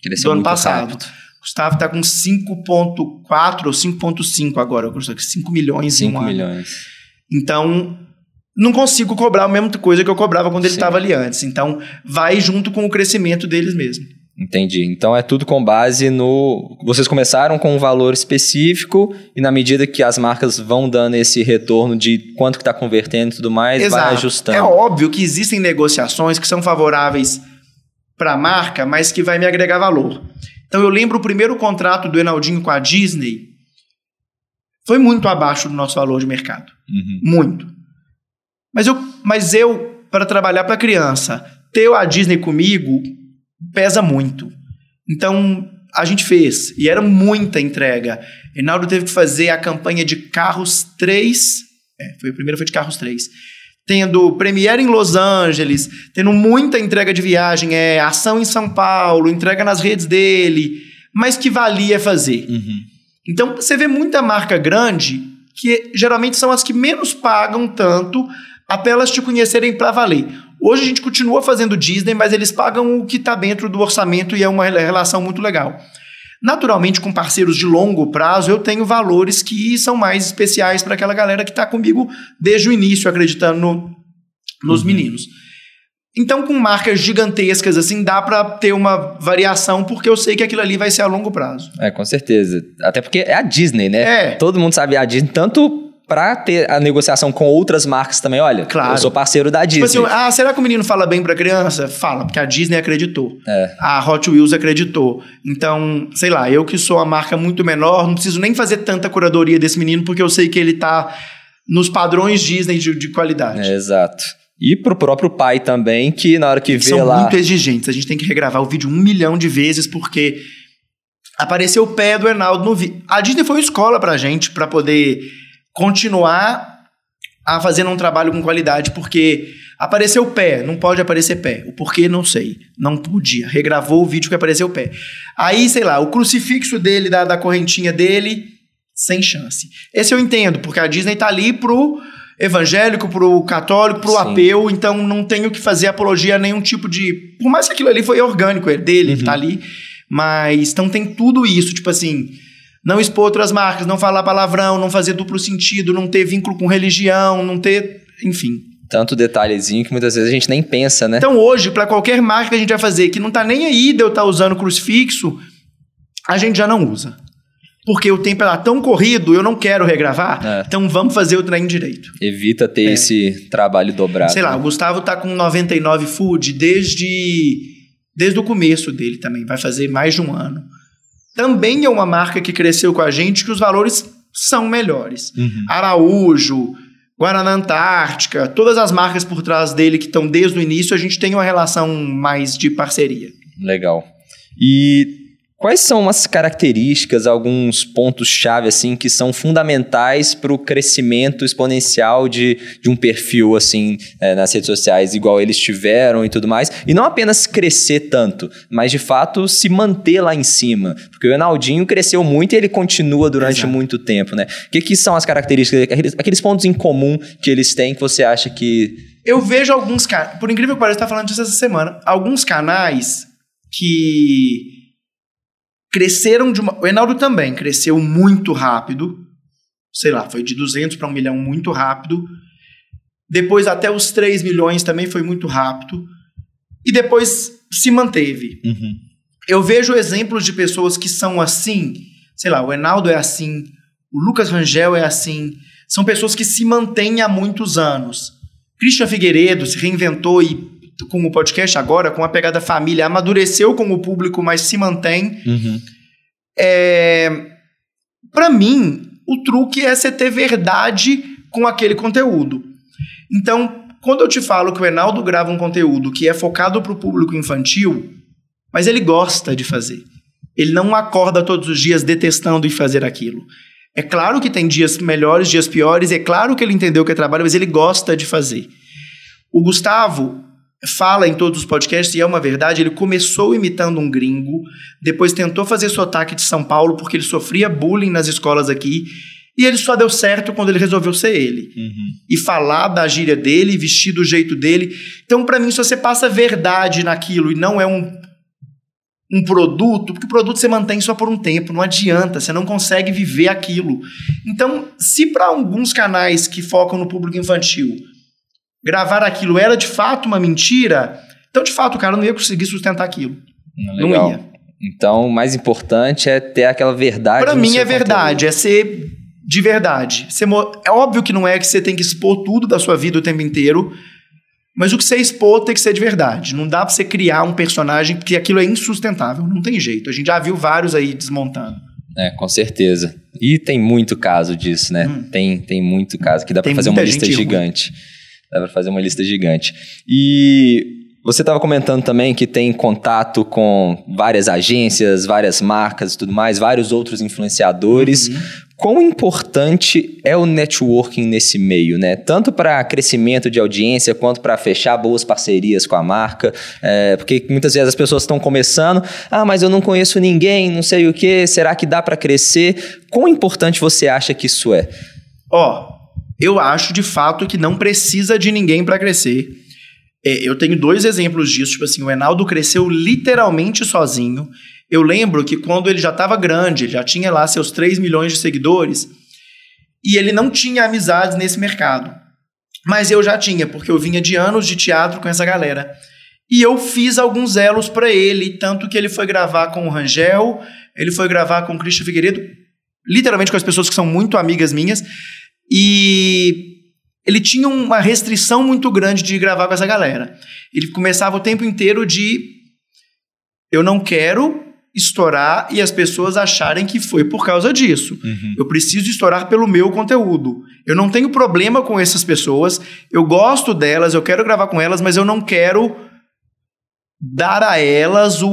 Cresceu do ano passado. rápido. Gustavo está com 5,4 ou 5,5 agora, 5 milhões em 5 um ano. milhões. Então, não consigo cobrar a mesma coisa que eu cobrava quando ele estava ali antes. Então, vai junto com o crescimento deles mesmo. Entendi. Então é tudo com base no. Vocês começaram com um valor específico e na medida que as marcas vão dando esse retorno de quanto que está convertendo e tudo mais, vai ajustando. É óbvio que existem negociações que são favoráveis para a marca, mas que vai me agregar valor. Então eu lembro o primeiro contrato do Enaldinho com a Disney foi muito abaixo do nosso valor de mercado, Uhum. muito. Mas eu, mas eu para trabalhar para criança, ter a Disney comigo pesa muito. Então a gente fez e era muita entrega. Reinaldo teve que fazer a campanha de Carros 3. É, foi a primeira foi de Carros 3. Tendo Premiere em Los Angeles, tendo muita entrega de viagem, é ação em São Paulo, entrega nas redes dele, mas que valia fazer. Uhum. Então você vê muita marca grande que geralmente são as que menos pagam tanto até elas te conhecerem para valer. Hoje a gente continua fazendo Disney, mas eles pagam o que está dentro do orçamento e é uma rela- relação muito legal. Naturalmente, com parceiros de longo prazo, eu tenho valores que são mais especiais para aquela galera que está comigo desde o início, acreditando no- nos meninos. Então, com marcas gigantescas assim, dá para ter uma variação, porque eu sei que aquilo ali vai ser a longo prazo. É, com certeza. Até porque é a Disney, né? É. Todo mundo sabe a Disney, tanto pra ter a negociação com outras marcas também. Olha, Claro. eu sou parceiro da Tipo Disney. assim, ah, será que o menino fala bem pra criança? Fala, porque a Disney acreditou. É. A Hot Wheels acreditou. Então, sei lá, eu que sou a marca muito menor, não preciso nem fazer tanta curadoria desse menino, porque eu sei que ele tá nos padrões Disney de, de qualidade. É, exato. E pro próprio pai também, que na hora que que vê são lá. muito exigentes. A gente tem que regravar o vídeo um milhão de vezes, porque apareceu o pé do Enaldo no vídeo. A Disney foi uma escola pra gente, pra poder continuar a fazer um trabalho com qualidade, porque apareceu o pé, não pode aparecer pé. O porquê, não sei. Não podia. Regravou o vídeo que apareceu o pé. Aí, sei lá, o crucifixo dele, da, da correntinha dele, sem chance. Esse eu entendo, porque a Disney tá ali pro evangélico, pro católico, pro Sim. ateu, então não tenho que fazer apologia a nenhum tipo de. Por mais que aquilo ali foi orgânico, é dele, Uhum. tá ali. Mas então tem tudo isso, tipo assim. Não expor outras marcas, não falar palavrão, não fazer duplo sentido, não ter vínculo com religião, não ter. Enfim. Tanto detalhezinho que muitas vezes a gente nem pensa, né? Então hoje, para qualquer marca que a gente vai fazer que não tá nem aí de eu estar usando crucifixo, a gente já não usa. Porque o tempo é tão corrido, eu não quero regravar, É. então vamos fazer o trem direito. Evita ter É. esse trabalho dobrado. Sei lá, o Gustavo tá com 99 Food desde, desde o começo dele também, vai fazer mais de um ano. Também é uma marca que cresceu com a gente que os valores são melhores. Uhum. Araújo, Guaraná Antártica, todas as marcas por trás dele que estão desde o início, a gente tem uma relação mais de parceria. Legal. E Quais são as características, alguns pontos-chave, assim, que são fundamentais para o crescimento exponencial de, de um perfil, assim, é, nas redes sociais, igual eles tiveram e tudo mais? E não apenas crescer tanto, mas, de fato, se manter lá em cima. Porque o Enaldinho cresceu muito e ele continua durante Exato. muito tempo, né? O que, que são as características, aqueles, aqueles pontos em comum que eles têm que você acha que... Eu vejo alguns... Por incrível que pareça, tá falando disso essa semana. Alguns canais que cresceram de uma. O Enaldo também cresceu muito rápido. Sei lá, foi de 200 para 1 milhão muito rápido. Depois, até os 3 milhões também foi muito rápido. E depois se manteve. Uhum. Eu vejo exemplos de pessoas que são assim. Sei lá, o Enaldo é assim. O Lucas Rangel é assim. São pessoas que se mantêm há muitos anos. Christian Figueiredo se reinventou e com o podcast agora, com a pegada família, amadureceu com o público, mas se mantém. Uhum. É, para mim, o truque é você ter verdade com aquele conteúdo. Então, quando eu te falo que o Enaldo grava um conteúdo que é focado para o público infantil, mas ele gosta de fazer. Ele não acorda todos os dias detestando e fazer aquilo. É claro que tem dias melhores, dias piores, é claro que ele entendeu que é trabalho, mas ele gosta de fazer. O Gustavo, fala em todos os podcasts, e é uma verdade, ele começou imitando um gringo, depois tentou fazer sotaque de São Paulo porque ele sofria bullying nas escolas aqui, e ele só deu certo quando ele resolveu ser ele. Uhum. E falar da gíria dele, vestir do jeito dele. Então, para mim, se você passa verdade naquilo e não é um, um produto, porque o produto você mantém só por um tempo, não adianta, você não consegue viver aquilo. Então, se para alguns canais que focam no público infantil gravar aquilo era de fato uma mentira, então de fato o cara não ia conseguir sustentar aquilo. Legal. Não ia. Então, o mais importante é ter aquela verdade. Para mim é verdade, conteúdo. é ser de verdade. Ser, é óbvio que não é que você tem que expor tudo da sua vida o tempo inteiro, mas o que você expor tem que ser de verdade. Não dá pra você criar um personagem porque aquilo é insustentável, não tem jeito. A gente já viu vários aí desmontando. É, com certeza. E tem muito caso disso, né? Hum. Tem, tem muito caso que dá para fazer uma lista gigante. Ruim. Dá para fazer uma lista gigante. E você estava comentando também que tem contato com várias agências, várias marcas e tudo mais, vários outros influenciadores. Uhum. Quão importante é o networking nesse meio, né? Tanto para crescimento de audiência quanto para fechar boas parcerias com a marca. É, porque muitas vezes as pessoas estão começando, ah, mas eu não conheço ninguém, não sei o que, será que dá para crescer? Quão importante você acha que isso é? Ó, oh, eu acho de fato que não precisa de ninguém para crescer. É, eu tenho dois exemplos disso. Tipo assim, o Enaldo cresceu literalmente sozinho. Eu lembro que quando ele já estava grande, ele já tinha lá seus 3 milhões de seguidores, e ele não tinha amizades nesse mercado. Mas eu já tinha, porque eu vinha de anos de teatro com essa galera. E eu fiz alguns elos para ele, tanto que ele foi gravar com o Rangel, ele foi gravar com o Christian Figueiredo, literalmente com as pessoas que são muito amigas minhas. E ele tinha uma restrição muito grande de gravar com essa galera. Ele começava o tempo inteiro de eu não quero estourar e as pessoas acharem que foi por causa disso. Uhum. Eu preciso estourar pelo meu conteúdo. Eu não tenho problema com essas pessoas, eu gosto delas, eu quero gravar com elas, mas eu não quero dar a elas o,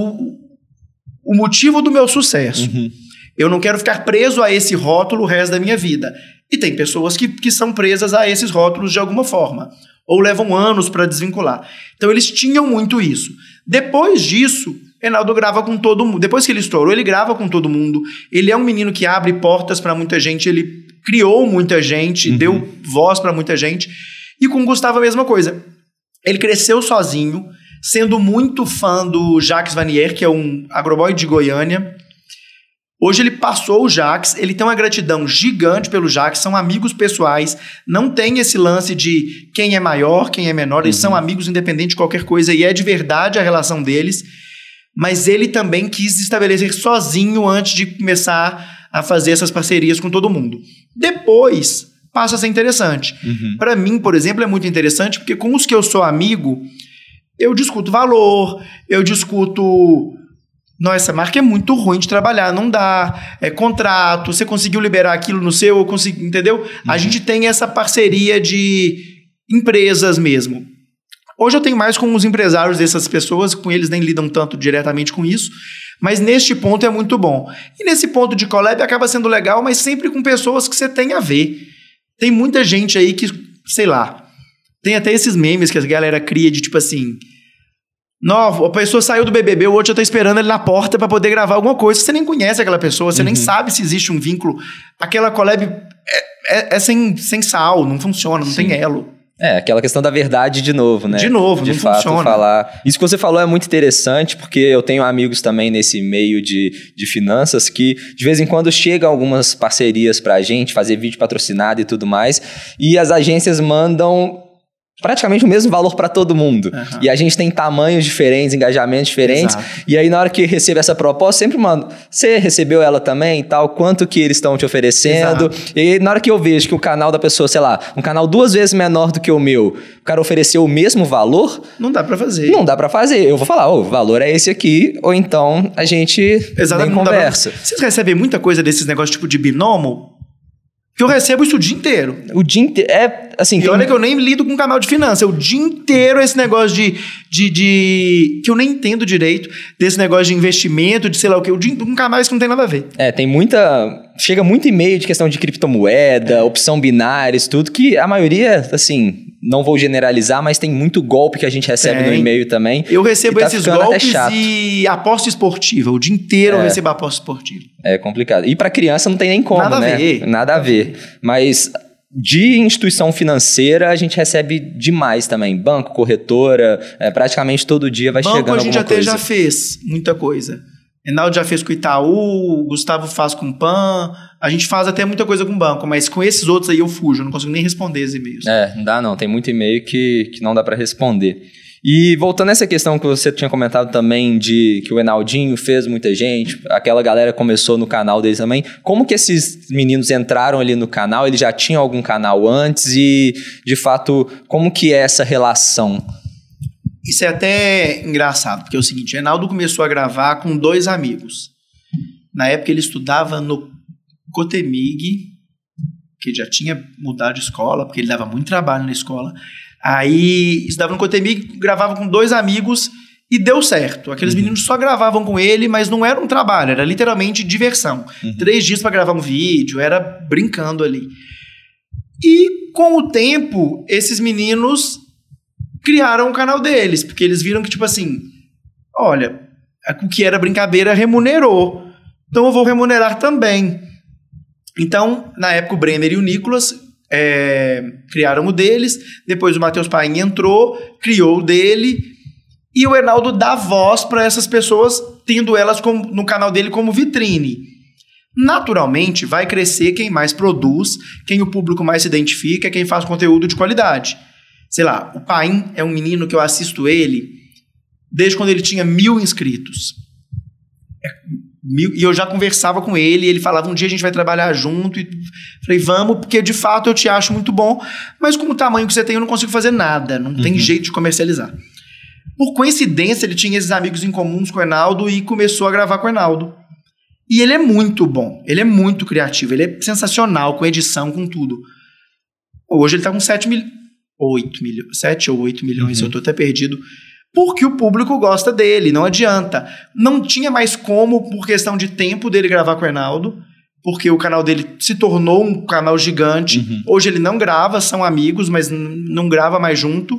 o motivo do meu sucesso. Uhum. Eu não quero ficar preso a esse rótulo o resto da minha vida. E tem pessoas que, que são presas a esses rótulos de alguma forma, ou levam anos para desvincular. Então eles tinham muito isso. Depois disso, Reinaldo grava com todo mundo. Depois que ele estourou, ele grava com todo mundo. Ele é um menino que abre portas para muita gente, ele criou muita gente, uhum. deu voz para muita gente. E com o Gustavo a mesma coisa. Ele cresceu sozinho, sendo muito fã do Jacques Vanier, que é um agroboy de Goiânia. Hoje ele passou o Jax, ele tem uma gratidão gigante pelo Jax, são amigos pessoais, não tem esse lance de quem é maior, quem é menor, eles uhum. são amigos independente de qualquer coisa e é de verdade a relação deles. Mas ele também quis estabelecer sozinho antes de começar a fazer essas parcerias com todo mundo. Depois passa a ser interessante. Uhum. Para mim, por exemplo, é muito interessante porque com os que eu sou amigo, eu discuto valor, eu discuto nossa, essa marca é muito ruim de trabalhar, não dá. É contrato, você conseguiu liberar aquilo no seu, eu consegui, entendeu? Uhum. A gente tem essa parceria de empresas mesmo. Hoje eu tenho mais com os empresários dessas pessoas, com eles nem lidam tanto diretamente com isso, mas neste ponto é muito bom. E nesse ponto de collab acaba sendo legal, mas sempre com pessoas que você tem a ver. Tem muita gente aí que, sei lá, tem até esses memes que a galera cria de tipo assim. Não, a pessoa saiu do BBB, o outro já tá esperando ele na porta para poder gravar alguma coisa. Você nem conhece aquela pessoa, você uhum. nem sabe se existe um vínculo. Aquela collab é, é, é sem, sem sal, não funciona, não Sim. tem elo. É, aquela questão da verdade de novo, né? De novo, de não fato, funciona. falar. Isso que você falou é muito interessante, porque eu tenho amigos também nesse meio de, de finanças que de vez em quando chegam algumas parcerias pra gente, fazer vídeo patrocinado e tudo mais, e as agências mandam praticamente o mesmo valor para todo mundo. Uhum. E a gente tem tamanhos diferentes, engajamentos diferentes. Exato. E aí, na hora que recebe essa proposta, sempre mando. Você recebeu ela também e tal? Quanto que eles estão te oferecendo? Exato. E na hora que eu vejo que o canal da pessoa, sei lá, um canal duas vezes menor do que o meu, o cara ofereceu o mesmo valor. Não dá para fazer. Não dá para fazer. Eu vou falar, oh, o valor é esse aqui, ou então a gente Exatamente, conversa. Pra... Vocês recebem muita coisa desses negócios tipo de binomo? Que eu recebo isso o dia inteiro. O dia inteiro. É, assim. E tem... olha que eu nem lido com canal de finanças. O dia inteiro esse negócio de, de, de, Que eu nem entendo direito. Desse negócio de investimento, de sei lá o quê. O dia, com canais que não tem nada a ver. É, tem muita. Chega muito e-mail de questão de criptomoeda, é. opção binárias, tudo, que a maioria, assim, não vou generalizar, mas tem muito golpe que a gente recebe tem. no e-mail também. Eu recebo tá esses golpes e aposta esportiva. O dia inteiro é. eu recebo aposta esportiva. É complicado. E para criança não tem nem como, Nada né? A ver. Nada a ver. Mas de instituição financeira, a gente recebe demais também. Banco, corretora, é, praticamente todo dia vai Banco, chegando alguma coisa. Banco a gente até já fez muita coisa. Reinaldo já fez com o Itaú, Gustavo faz com o PAN. A gente faz até muita coisa com o banco, mas com esses outros aí eu fujo, eu não consigo nem responder esses e-mails. É, não dá não. Tem muito e-mail que, que não dá para responder. E voltando a essa questão que você tinha comentado também de que o Enaldinho fez muita gente, aquela galera começou no canal deles também. Como que esses meninos entraram ali no canal? Eles já tinham algum canal antes e, de fato, como que é essa relação? Isso é até engraçado, porque é o seguinte, Reinaldo começou a gravar com dois amigos. Na época ele estudava no Cotemig, que já tinha mudado de escola, porque ele dava muito trabalho na escola. Aí estudava no Cotemig, gravava com dois amigos e deu certo. Aqueles uhum. meninos só gravavam com ele, mas não era um trabalho, era literalmente diversão. Uhum. Três dias para gravar um vídeo, era brincando ali. E com o tempo, esses meninos criaram o canal deles, porque eles viram que, tipo assim, olha, o que era brincadeira remunerou. Então eu vou remunerar também. Então, na época, o Brenner e o Nicolas é, criaram o deles, depois o Matheus Paim entrou, criou o dele, e o Enaldo dá voz para essas pessoas, tendo elas como, no canal dele como vitrine. Naturalmente, vai crescer quem mais produz, quem o público mais se identifica, quem faz conteúdo de qualidade sei lá, o Paim é um menino que eu assisto ele desde quando ele tinha mil inscritos. É, e eu já conversava com ele, e ele falava: um dia a gente vai trabalhar junto. E falei: vamos, porque de fato eu te acho muito bom, mas com o tamanho que você tem, eu não consigo fazer nada, não uhum. tem jeito de comercializar. Por coincidência, ele tinha esses amigos em comuns com o Enaldo e começou a gravar com o Enaldo. E ele é muito bom, ele é muito criativo, ele é sensacional com edição, com tudo. Hoje ele está com 7 mil, 8 milhões, 7 ou 8 milhões, uhum. eu tô até perdido, porque o público gosta dele, não adianta. Não tinha mais como, por questão de tempo dele gravar com o Arnaldo, porque o canal dele se tornou um canal gigante. Uhum. Hoje ele não grava, são amigos, mas não grava mais junto.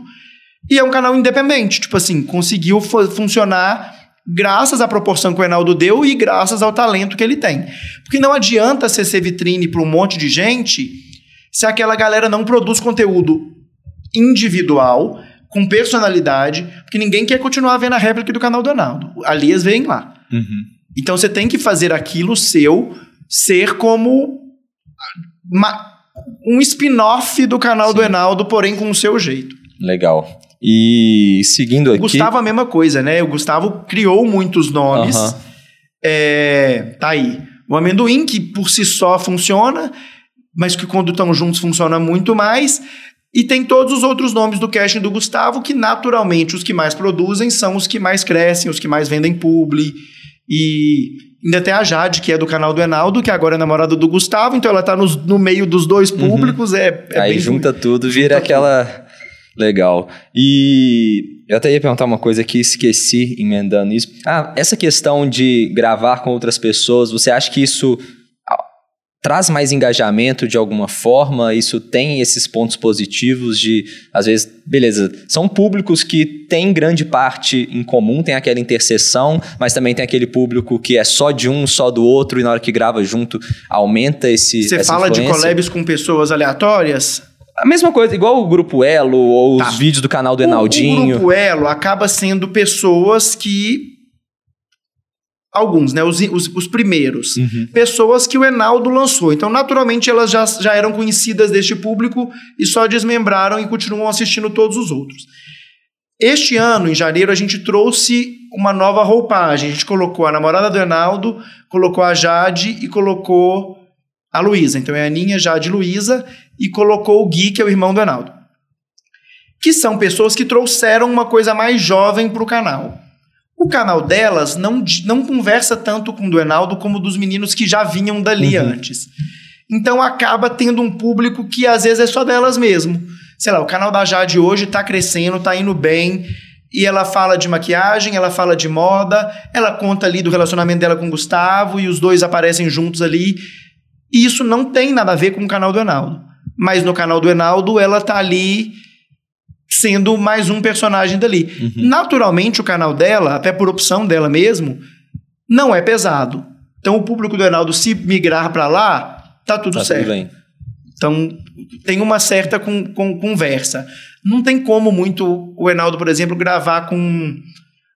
E é um canal independente, tipo assim, conseguiu funcionar graças à proporção que o Enaldo deu e graças ao talento que ele tem. Porque não adianta você ser vitrine para um monte de gente se aquela galera não produz conteúdo individual, com personalidade, porque ninguém quer continuar vendo a réplica do canal do Ronaldo. Ali eles vêm lá. Uhum. Então você tem que fazer aquilo seu ser como uma, um spin-off do canal Sim. do Enaldo, porém com o seu jeito. Legal. E seguindo aqui. O Gustavo a mesma coisa, né? O Gustavo criou muitos nomes. Uhum. É, tá aí. O amendoim, que por si só funciona, mas que quando estão juntos funciona muito mais. E tem todos os outros nomes do casting do Gustavo, que naturalmente os que mais produzem são os que mais crescem, os que mais vendem publi. E ainda tem a Jade, que é do canal do Enaldo, que agora é namorada do Gustavo, então ela tá nos, no meio dos dois uhum. públicos. Uhum. É, é Aí junta tudo, vira junta aquela. Tudo. Legal. E eu até ia perguntar uma coisa que esqueci emendando isso. Ah, essa questão de gravar com outras pessoas, você acha que isso traz mais engajamento de alguma forma? Isso tem esses pontos positivos de, às vezes, beleza, são públicos que têm grande parte em comum, tem aquela interseção, mas também tem aquele público que é só de um, só do outro, e na hora que grava junto, aumenta esse. Você fala influência. de collabs com pessoas aleatórias? A mesma coisa, igual o Grupo Elo ou tá. os vídeos do canal do Enaldinho. O, o Grupo Elo acaba sendo pessoas que alguns, né? Os, os, os primeiros. Uhum. Pessoas que o Enaldo lançou. Então, naturalmente, elas já, já eram conhecidas deste público e só desmembraram e continuam assistindo todos os outros. Este ano, em janeiro, a gente trouxe uma nova roupagem. A gente colocou a namorada do Enaldo, colocou a Jade e colocou a Luísa. Então é a Aninha, Jade e Luísa, e colocou o Gui, que é o irmão do Enaldo. Que são pessoas que trouxeram uma coisa mais jovem para o canal. O canal delas não, não conversa tanto com o do Enaldo como dos meninos que já vinham dali uhum. antes. Então acaba tendo um público que às vezes é só delas mesmo. Sei lá, o canal da Jade hoje está crescendo, está indo bem, e ela fala de maquiagem, ela fala de moda, ela conta ali do relacionamento dela com o Gustavo, e os dois aparecem juntos ali. E isso não tem nada a ver com o canal do Enaldo. Mas no canal do Enaldo, ela tá ali sendo mais um personagem dali. Uhum. Naturalmente, o canal dela, até por opção dela mesmo, não é pesado. Então, o público do Enaldo, se migrar para lá, tá tudo tá certo. Tudo bem. Então, tem uma certa com, com, conversa. Não tem como muito o Enaldo, por exemplo, gravar com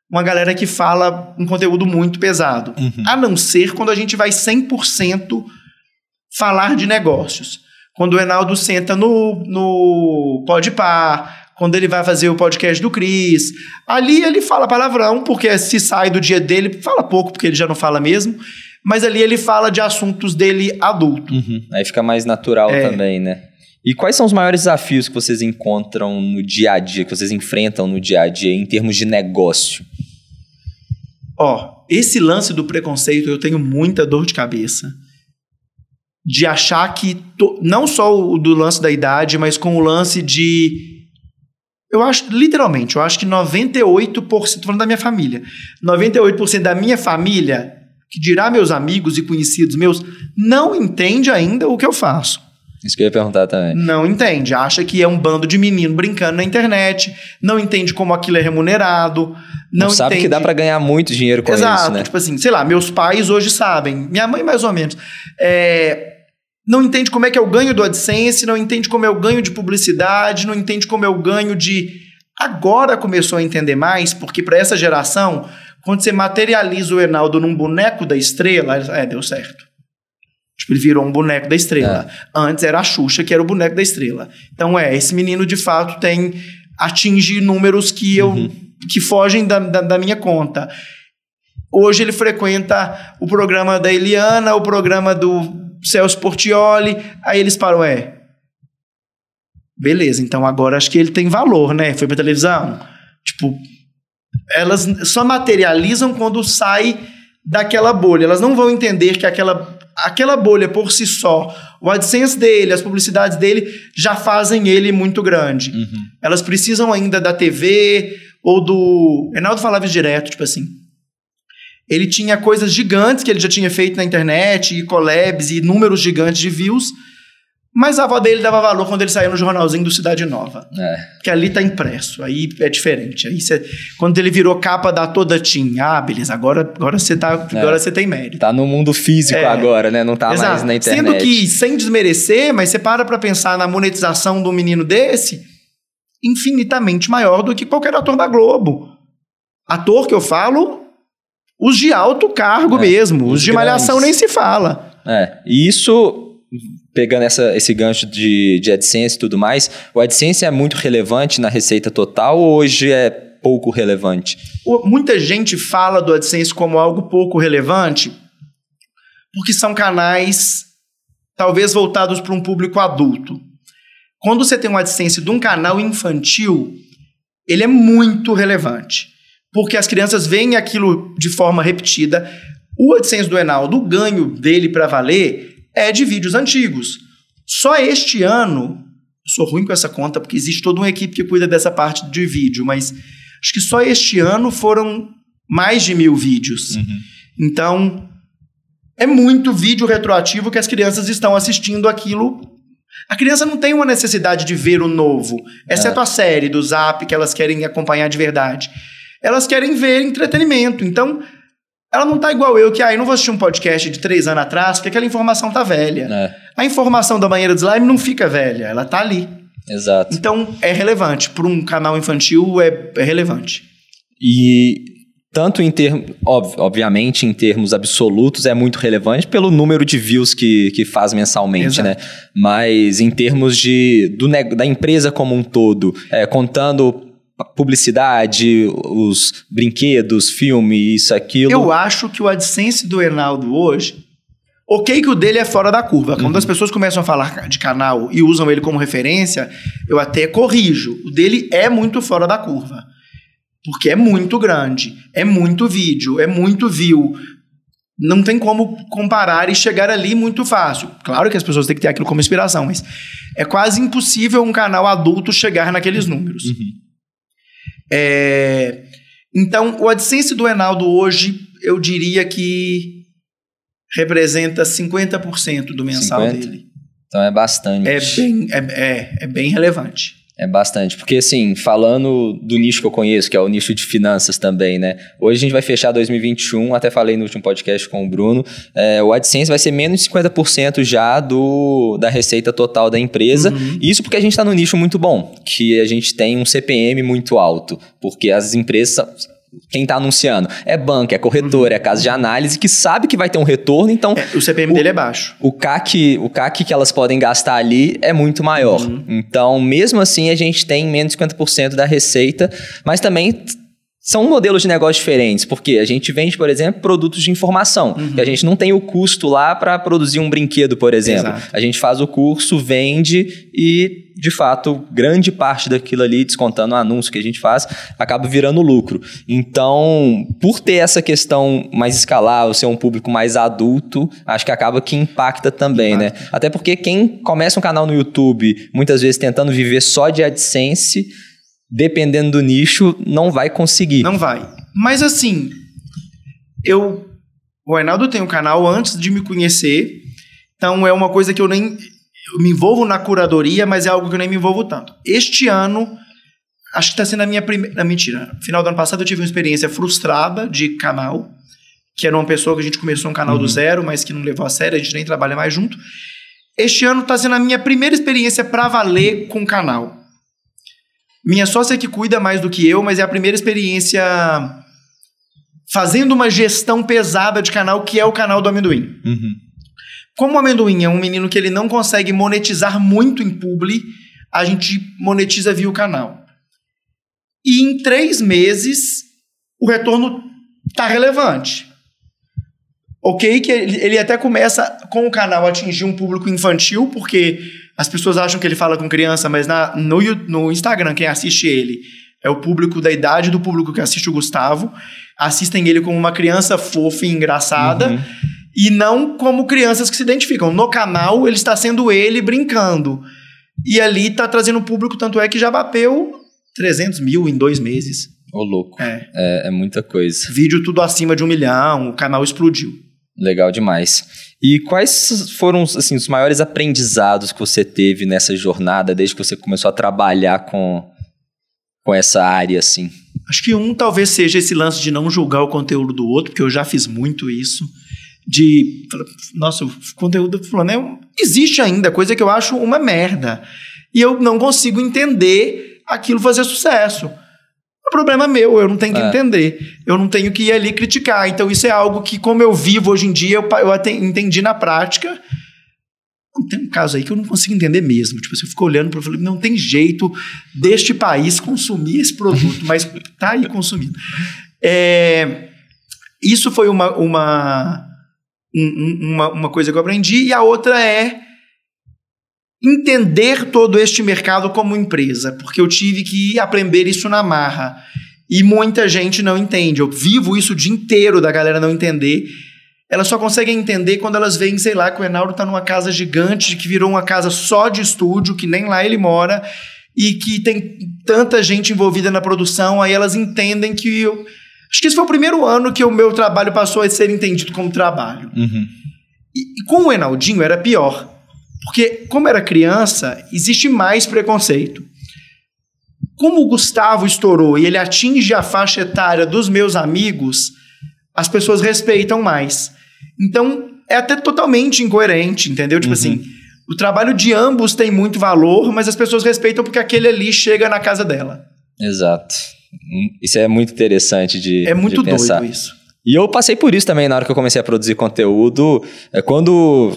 uma galera que fala um conteúdo muito pesado. Uhum. A não ser quando a gente vai 100% falar de negócios. Quando o Enaldo senta no, no Podpah, quando ele vai fazer o podcast do Cris. Ali ele fala palavrão, porque se sai do dia dele, fala pouco, porque ele já não fala mesmo. Mas ali ele fala de assuntos dele adulto. Uhum. Aí fica mais natural é. também, né? E quais são os maiores desafios que vocês encontram no dia a dia, que vocês enfrentam no dia a dia, em termos de negócio? Ó, esse lance do preconceito eu tenho muita dor de cabeça. De achar que, to, não só o do lance da idade, mas com o lance de eu acho, literalmente, eu acho que 98%, tô falando da minha família, 98% da minha família, que dirá meus amigos e conhecidos meus, não entende ainda o que eu faço. Isso que eu ia perguntar também. Não entende. Acha que é um bando de menino brincando na internet, não entende como aquilo é remunerado. Não, não sabe entende... que dá para ganhar muito dinheiro com Exato, isso, né? Tipo assim, sei lá, meus pais hoje sabem, minha mãe mais ou menos. É, não entende como é que é o ganho do AdSense, não entende como é o ganho de publicidade, não entende como é o ganho de. Agora começou a entender mais, porque para essa geração, quando você materializa o Enaldo num boneco da estrela, é, deu certo. Tipo, ele virou um boneco da estrela. É. Antes era a Xuxa, que era o boneco da estrela. Então, é, esse menino de fato tem. atinge números que eu. Uhum. que fogem da, da, da minha conta. Hoje ele frequenta o programa da Eliana, o programa do Celso Portioli. Aí eles param, é. Beleza, então agora acho que ele tem valor, né? Foi pra televisão. Tipo, elas só materializam quando sai daquela bolha. Elas não vão entender que aquela, aquela bolha por si só, o AdSense dele, as publicidades dele, já fazem ele muito grande. Uhum. Elas precisam ainda da TV ou do. Reinaldo falava direto, tipo assim. Ele tinha coisas gigantes que ele já tinha feito na internet, e collabs, e números gigantes de views. Mas a avó dele dava valor quando ele saiu no jornalzinho do Cidade Nova. É. Que ali tá impresso. Aí é diferente. Aí cê, quando ele virou capa da Toda Team, ah, beleza, agora, agora você tá, é. agora você tem mérito. Tá no mundo físico é. agora, né? Não tá Exato. mais na internet. Sendo que, sem desmerecer, mas você para pra pensar na monetização de um menino desse, infinitamente maior do que qualquer ator da Globo. Ator que eu falo, os de alto cargo é, mesmo, os, os de malhação nem se fala. É, e isso, pegando essa, esse gancho de, de AdSense e tudo mais, o AdSense é muito relevante na receita total ou hoje é pouco relevante? Muita gente fala do AdSense como algo pouco relevante porque são canais talvez voltados para um público adulto. Quando você tem um AdSense de um canal infantil, ele é muito relevante porque as crianças veem aquilo de forma repetida. O AdSense do Enaldo, o ganho dele para valer é de vídeos antigos. Só este ano, sou ruim com essa conta, porque existe toda uma equipe que cuida dessa parte de vídeo, mas acho que só este ano foram mais de mil vídeos. Uhum. Então, é muito vídeo retroativo que as crianças estão assistindo aquilo. A criança não tem uma necessidade de ver o novo, exceto é. a série do Zap que elas querem acompanhar de verdade. Elas querem ver entretenimento. Então, ela não tá igual eu, que aí ah, não vou assistir um podcast de três anos atrás, porque aquela informação tá velha. É. A informação da banheira de slime não fica velha, ela tá ali. Exato. Então, é relevante. Para um canal infantil, é, é relevante. E tanto em termos, ob, obviamente, em termos absolutos, é muito relevante pelo número de views que, que faz mensalmente, né? Exato. né? Mas em termos de, do, da empresa como um todo, é, contando publicidade, os brinquedos, filme, isso, aquilo. Eu acho que o AdSense do Enaldo hoje. Ok, que o dele é fora da curva. Quando uhum. as pessoas começam a falar de canal e usam ele como referência, eu até corrijo. O dele é muito fora da curva. Porque é muito grande, é muito vídeo, é muito view. Não tem como comparar e chegar ali muito fácil. Claro que as pessoas têm que ter aquilo como inspiração, mas é quase impossível um canal adulto chegar naqueles números. Uhum. É, então, o AdSense do Enaldo hoje, eu diria que representa 50% do mensal 50? dele. Então é bastante. É bem, é, é, é bem relevante. É bastante, porque assim, falando do nicho que eu conheço, que é o nicho de finanças também, né? Hoje a gente vai fechar 2021, até falei no último podcast com o Bruno, é, o AdSense vai ser menos de 50% já do, da receita total da empresa. Uhum. Isso porque a gente está no nicho muito bom, que a gente tem um CPM muito alto, porque as empresas quem está anunciando é banco, é corretor, uhum. é casa de análise que sabe que vai ter um retorno, então é, o CPM o, dele é baixo. O CAC, o CAC que elas podem gastar ali é muito maior. Uhum. Então, mesmo assim, a gente tem menos de 50% da receita, mas também são modelos de negócio diferentes, porque a gente vende, por exemplo, produtos de informação, uhum. que a gente não tem o custo lá para produzir um brinquedo, por exemplo. Exato. A gente faz o curso, vende e, de fato, grande parte daquilo ali, descontando o anúncio que a gente faz, acaba virando lucro. Então, por ter essa questão mais escalável, ser um público mais adulto, acho que acaba que impacta também, né? impacta. né? Até porque quem começa um canal no YouTube, muitas vezes tentando viver só de AdSense dependendo do nicho, não vai conseguir. Não vai. Mas assim, eu. O Reinaldo tem um canal antes de me conhecer, então é uma coisa que eu nem. Eu me envolvo na curadoria, mas é algo que eu nem me envolvo tanto. Este ano, acho que está sendo a minha primeira. Mentira. No final do ano passado eu tive uma experiência frustrada de canal, que era uma pessoa que a gente começou um canal uhum. do zero, mas que não levou a sério, a gente nem trabalha mais junto. Este ano está sendo a minha primeira experiência para valer com o canal. Minha sócia que cuida mais do que eu, mas é a primeira experiência fazendo uma gestão pesada de canal, que é o canal do amendoim. Uhum. Como o amendoim é um menino que ele não consegue monetizar muito em publi, a gente monetiza via o canal. E em três meses, o retorno tá relevante. Ok, que ele, ele até começa com o canal atingir um público infantil, porque as pessoas acham que ele fala com criança, mas na, no, no Instagram, quem assiste ele é o público da idade do público que assiste o Gustavo. Assistem ele como uma criança fofa e engraçada. Uhum. E não como crianças que se identificam. No canal, ele está sendo ele brincando. E ali está trazendo público, tanto é que já bateu 300 mil em dois meses. Ô, louco. É. é. É, muita coisa. Vídeo tudo acima de um milhão, o canal explodiu. Legal demais. E quais foram assim, os maiores aprendizados que você teve nessa jornada, desde que você começou a trabalhar com, com essa área, assim? Acho que um talvez seja esse lance de não julgar o conteúdo do outro, porque eu já fiz muito isso. De, nossa, o conteúdo fulano é, existe ainda, coisa que eu acho uma merda. E eu não consigo entender aquilo fazer sucesso. É problema meu, eu não tenho que é. entender. Eu não tenho que ir ali criticar. Então, isso é algo que, como eu vivo hoje em dia, eu, eu entendi na prática. Tem um caso aí que eu não consigo entender mesmo. Tipo, assim, eu fico olhando para falei, não tem jeito deste país consumir esse produto, mas tá aí consumindo. É, isso foi uma, uma, uma, uma coisa que eu aprendi. E a outra é entender todo este mercado como empresa, porque eu tive que aprender isso na marra. E muita gente não entende. Eu vivo isso o dia inteiro da galera não entender. elas só conseguem entender quando elas veem, sei lá, que o Enaldo tá numa casa gigante, que virou uma casa só de estúdio, que nem lá ele mora, e que tem tanta gente envolvida na produção, aí elas entendem que eu. Acho que esse foi o primeiro ano que o meu trabalho passou a ser entendido como trabalho. Uhum. E, e com o Enaldinho era pior. Porque, como era criança, existe mais preconceito. Como o Gustavo estourou e ele atinge a faixa etária dos meus amigos, as pessoas respeitam mais. Então, é até totalmente incoerente, entendeu? Tipo Uhum. assim, o trabalho de ambos tem muito valor, mas as pessoas respeitam porque aquele ali chega na casa dela. Exato. Isso é muito interessante de, É muito de pensar. doido isso. E eu passei por isso também na hora que eu comecei a produzir conteúdo. É quando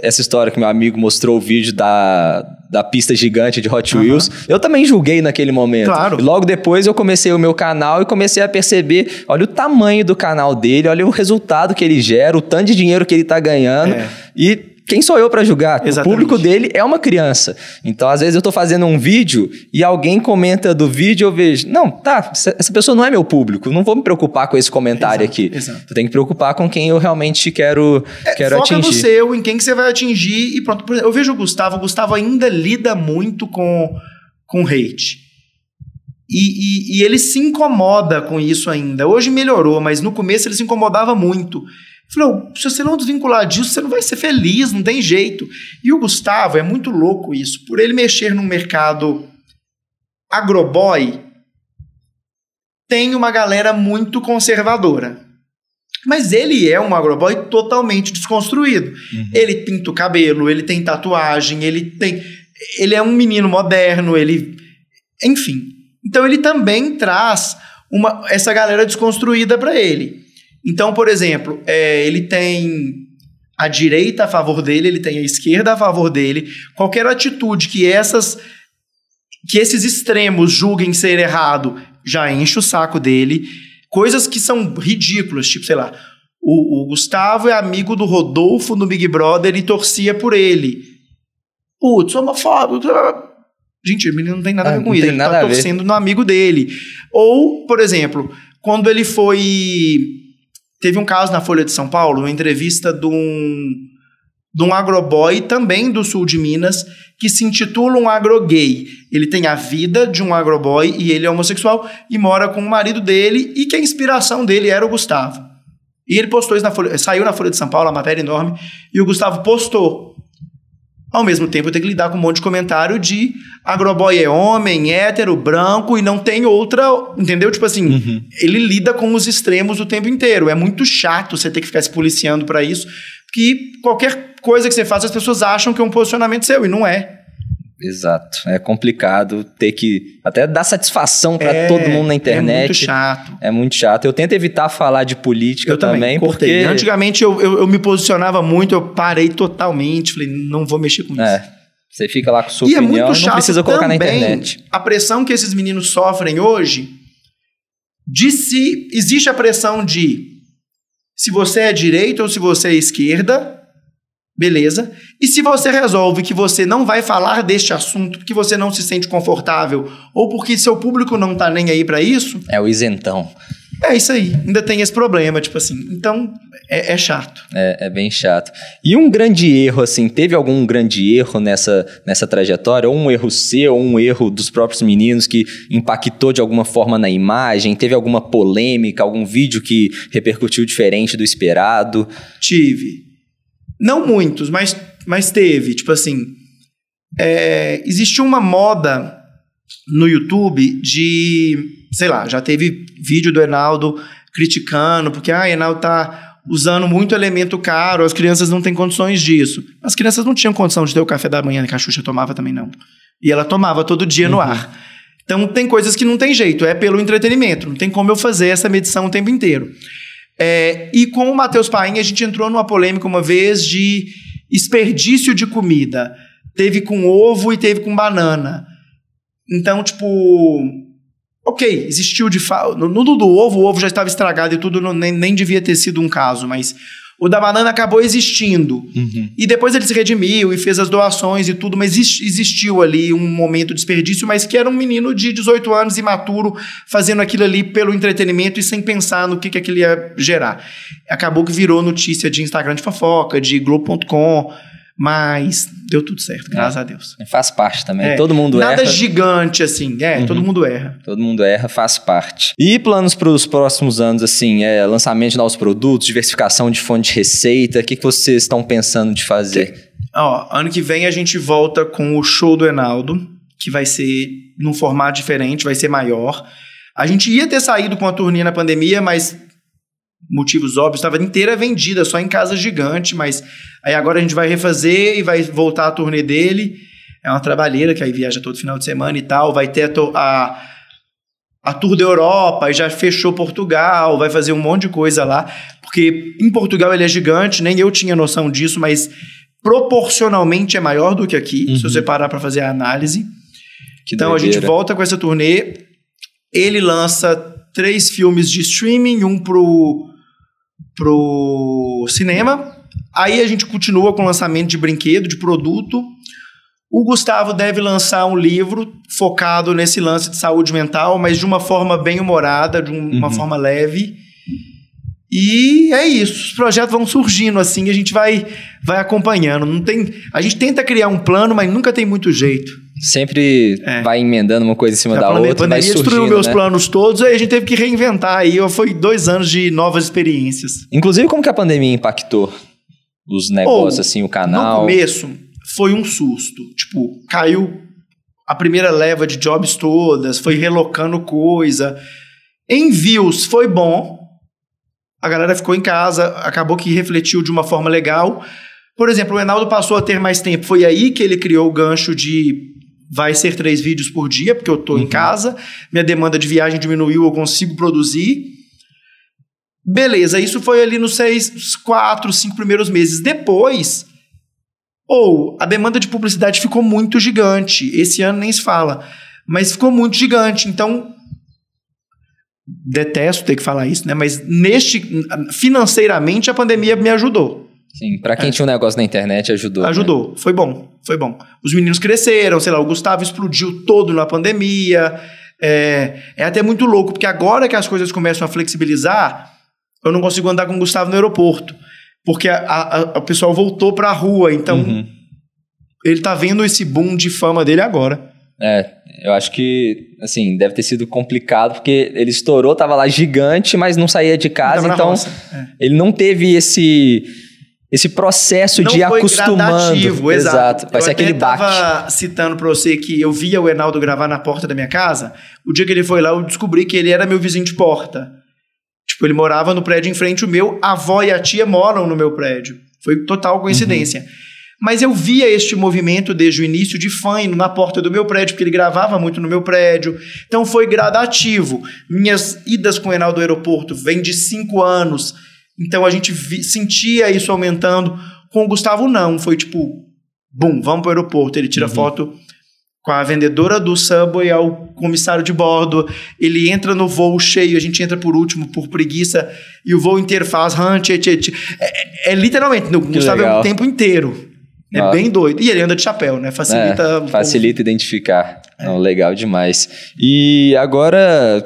essa história que meu amigo mostrou o vídeo da, da pista gigante de Hot. Wheels, eu também julguei naquele momento. Claro. E logo depois eu comecei o meu canal e comecei a perceber, olha o tamanho do canal dele, olha o resultado que ele gera, o tanto de dinheiro que ele tá ganhando. É. E quem sou eu pra julgar? Exatamente. O público dele é uma criança. Então, às vezes eu tô fazendo um vídeo e alguém comenta do vídeo, eu vejo, não, tá, essa pessoa não é meu público, não vou me preocupar com esse comentário Exato, aqui. exato. Eu tenho que preocupar com quem eu realmente quero, quero É, Foca atingir. no seu, em quem que você vai atingir e pronto. Exemplo, Eu vejo o Gustavo, o Gustavo ainda lida muito com, com hate. E, e- e ele se incomoda com isso ainda. Hoje melhorou, mas no começo ele se incomodava muito. Falei, "Ô, se você não desvincular disso, você não vai ser feliz, não tem jeito. E o Gustavo, é muito louco isso. Por ele mexer num mercado agroboy, tem uma galera muito conservadora. Mas ele é um agroboy totalmente desconstruído. Uhum. Ele pinta o cabelo, ele tem tatuagem, ele tem. Ele é um menino moderno, ele. Enfim. Então ele também traz uma, essa galera desconstruída para ele. Então, por exemplo, é, ele tem a direita a favor dele, ele tem a esquerda a favor dele. Qualquer atitude que essas que esses extremos julguem ser errado já enche o saco dele. Coisas que são ridículas, tipo, sei lá, o, o Gustavo é amigo do Rodolfo no Big Brother e torcia por ele. Putz, homofóbico. Gente, o menino não tem nada a Ah, ver com isso. Ele tá a torcendo no amigo dele. Ou, por exemplo, quando ele foi. Teve um caso na Folha de São Paulo, uma entrevista de um, de um agroboy também do sul de Minas, que se intitula um agrogay. Ele tem a vida de um agroboy e ele é homossexual e mora com o marido dele e que a inspiração dele era o Gustavo. E ele postou isso na Folha, saiu na Folha de São Paulo, a matéria enorme, e o Gustavo postou. Ao mesmo tempo, eu tenho que lidar com um monte de comentário de agroboy é homem, hétero, branco e não tem outra. Entendeu? Tipo assim, Uhum. ele lida com os extremos o tempo inteiro. É muito chato você ter que ficar se policiando pra isso, porque qualquer coisa que você faz, as pessoas acham que é um posicionamento seu e não é. Exato. É complicado ter que até dar satisfação pra É, todo mundo na É internet. muito chato. É muito chato. Eu tento evitar falar de política Eu também, cortei. porque Antigamente eu, eu, eu me posicionava muito, eu parei totalmente, falei, não vou mexer com isso. é, você fica lá com sua e é opinião muito e chato não precisa colocar na também internet. A pressão que esses meninos sofrem hoje, de se existe a pressão de se você é direita ou se você é esquerda, beleza? E se você resolve que você não vai falar deste assunto porque você não se sente confortável ou porque seu público não tá nem aí pra isso, É o isentão. é isso aí. Ainda tem esse problema, tipo assim. Então, é, é chato. É, é bem chato. E um grande erro, assim, teve algum grande erro nessa, nessa trajetória? Ou um erro seu, ou um erro dos próprios meninos que impactou de alguma forma na imagem? Teve alguma polêmica, algum vídeo que repercutiu diferente do esperado? Tive. Não muitos, mas, mas teve. Tipo assim, é, existiu uma moda no YouTube de, sei lá, já teve vídeo do Enaldo criticando, porque ah, Enaldo tá usando muito elemento caro, as crianças não têm condições disso. As crianças não tinham condição de ter o café da manhã que a Xuxa tomava também não. E ela tomava todo dia no Uhum. ar. Então tem coisas que não tem jeito, é pelo entretenimento, não tem como eu fazer essa medição o tempo inteiro. É, e com o Matheus Paim, a gente entrou numa polêmica uma vez de desperdício de comida. Teve com ovo e teve com banana. Então, tipo. Ok, existiu de fato. No, no do ovo, o ovo já estava estragado e tudo, não- nem, nem devia ter sido um caso, mas O da banana acabou existindo. Uhum. E depois ele se redimiu e fez as doações e tudo, mas exis- existiu ali um momento de desperdício, mas que era um menino de 18 anos, imaturo, fazendo aquilo ali pelo entretenimento e sem pensar no que, que aquilo ia gerar. Acabou que virou notícia de Instagram de fofoca, de Globo.com, mas deu tudo certo, graças a Deus. Faz parte também. É, Todo mundo Nada erra. gigante assim, é, Uhum. todo mundo erra. Todo mundo erra, faz parte. E planos para os próximos anos, assim, é lançamento de novos produtos, diversificação de fonte de receita, o que, que vocês estão pensando de fazer? Ó, ano que vem a gente volta com o show do Enaldo, que vai ser num formato diferente, vai ser maior. A gente ia ter saído com a turnê na pandemia, mas motivos óbvios, estava inteira vendida, só em casa gigante, mas aí agora a gente vai refazer e vai voltar a turnê dele. É uma trabalheira que aí viaja todo final de semana e tal, vai ter a, a, a tour da Europa, e já fechou Portugal, vai fazer um monte de coisa lá, porque em Portugal ele é gigante, nem eu tinha noção disso, mas proporcionalmente é maior do que aqui, Uhum. se você parar para fazer a análise. Que Então a gente doideira. volta com essa turnê. Ele lança três filmes de streaming, um pro, pro cinema. Aí a gente continua com o lançamento de brinquedo, de produto. O Gustavo deve lançar um livro focado nesse lance de saúde mental, mas de uma forma bem humorada, de um- uma Uhum. forma leve. E é isso. Os projetos vão surgindo assim, a gente vai, vai acompanhando. Não tem, a gente tenta criar um plano, mas nunca tem muito jeito. Sempre É. vai emendando uma coisa em cima A da plane- outra, vai pandemia destruiu surgindo, meus né? planos todos, aí a gente teve que reinventar. Aí foi dois anos de novas experiências. Inclusive, como que a pandemia impactou os negócios, Ou, assim, o No canal? começo, foi um susto. Tipo, caiu a primeira leva de jobs todas, foi relocando coisa. Em views foi bom. A galera ficou em casa, acabou que refletiu de uma forma legal. Por exemplo, o Enaldo passou a ter mais tempo. Foi aí que ele criou o gancho de vai ser três vídeos por dia, porque eu em Uhum. casa, minha demanda de viagem diminuiu, eu consigo produzir. Beleza, isso foi ali nos seis, quatro, cinco primeiros meses. Depois, ou a demanda de publicidade ficou muito gigante. Esse ano nem se fala, mas ficou muito gigante. Então, detesto ter que falar isso, né? Mas neste financeiramente a pandemia me ajudou. Sim, pra quem tinha um negócio na internet, ajudou. né? Ajudou, foi bom, foi bom. Os meninos cresceram, sei lá, o Gustavo explodiu todo na pandemia. É, é até muito louco, porque agora que as coisas começam a flexibilizar, eu não consigo andar com o Gustavo no aeroporto. Porque a, a- a- o pessoal voltou pra rua, então Uhum. ele tá vendo esse boom de fama dele agora. É, eu acho que, assim, deve ter sido complicado, porque ele estourou, tava lá gigante, mas não saía de casa, então é. ele não teve esse esse processo Não de acostumando. exato. Vai eu ser aquele baque. tava citando pra você que eu via o Enaldo gravar na porta da minha casa. O dia que ele foi lá, eu descobri que ele era meu vizinho de porta. Tipo, ele morava no prédio em frente ao meu, a avó e a tia moram no meu prédio. Foi total coincidência. Mas eu via este movimento desde o início de fã na porta do meu prédio, porque ele gravava muito no meu prédio. Então foi gradativo. Minhas idas com o Enaldo ao aeroporto vêm de cinco anos. Então a gente vi- sentia isso aumentando. Com o Gustavo, não. Foi tipo, bum, vamos para o aeroporto. Ele tira Uhum. foto com a vendedora do Subway ao comissário de bordo. Ele entra no voo cheio, a gente entra por último, por preguiça, e o voo inteiro faz run, tchê, tchê, tchê. É, é literalmente, o Gustavo é legal. o tempo inteiro. É bem doido. E ele anda de chapéu, né? Facilita. É, facilita identificar. Não, legal demais. E agora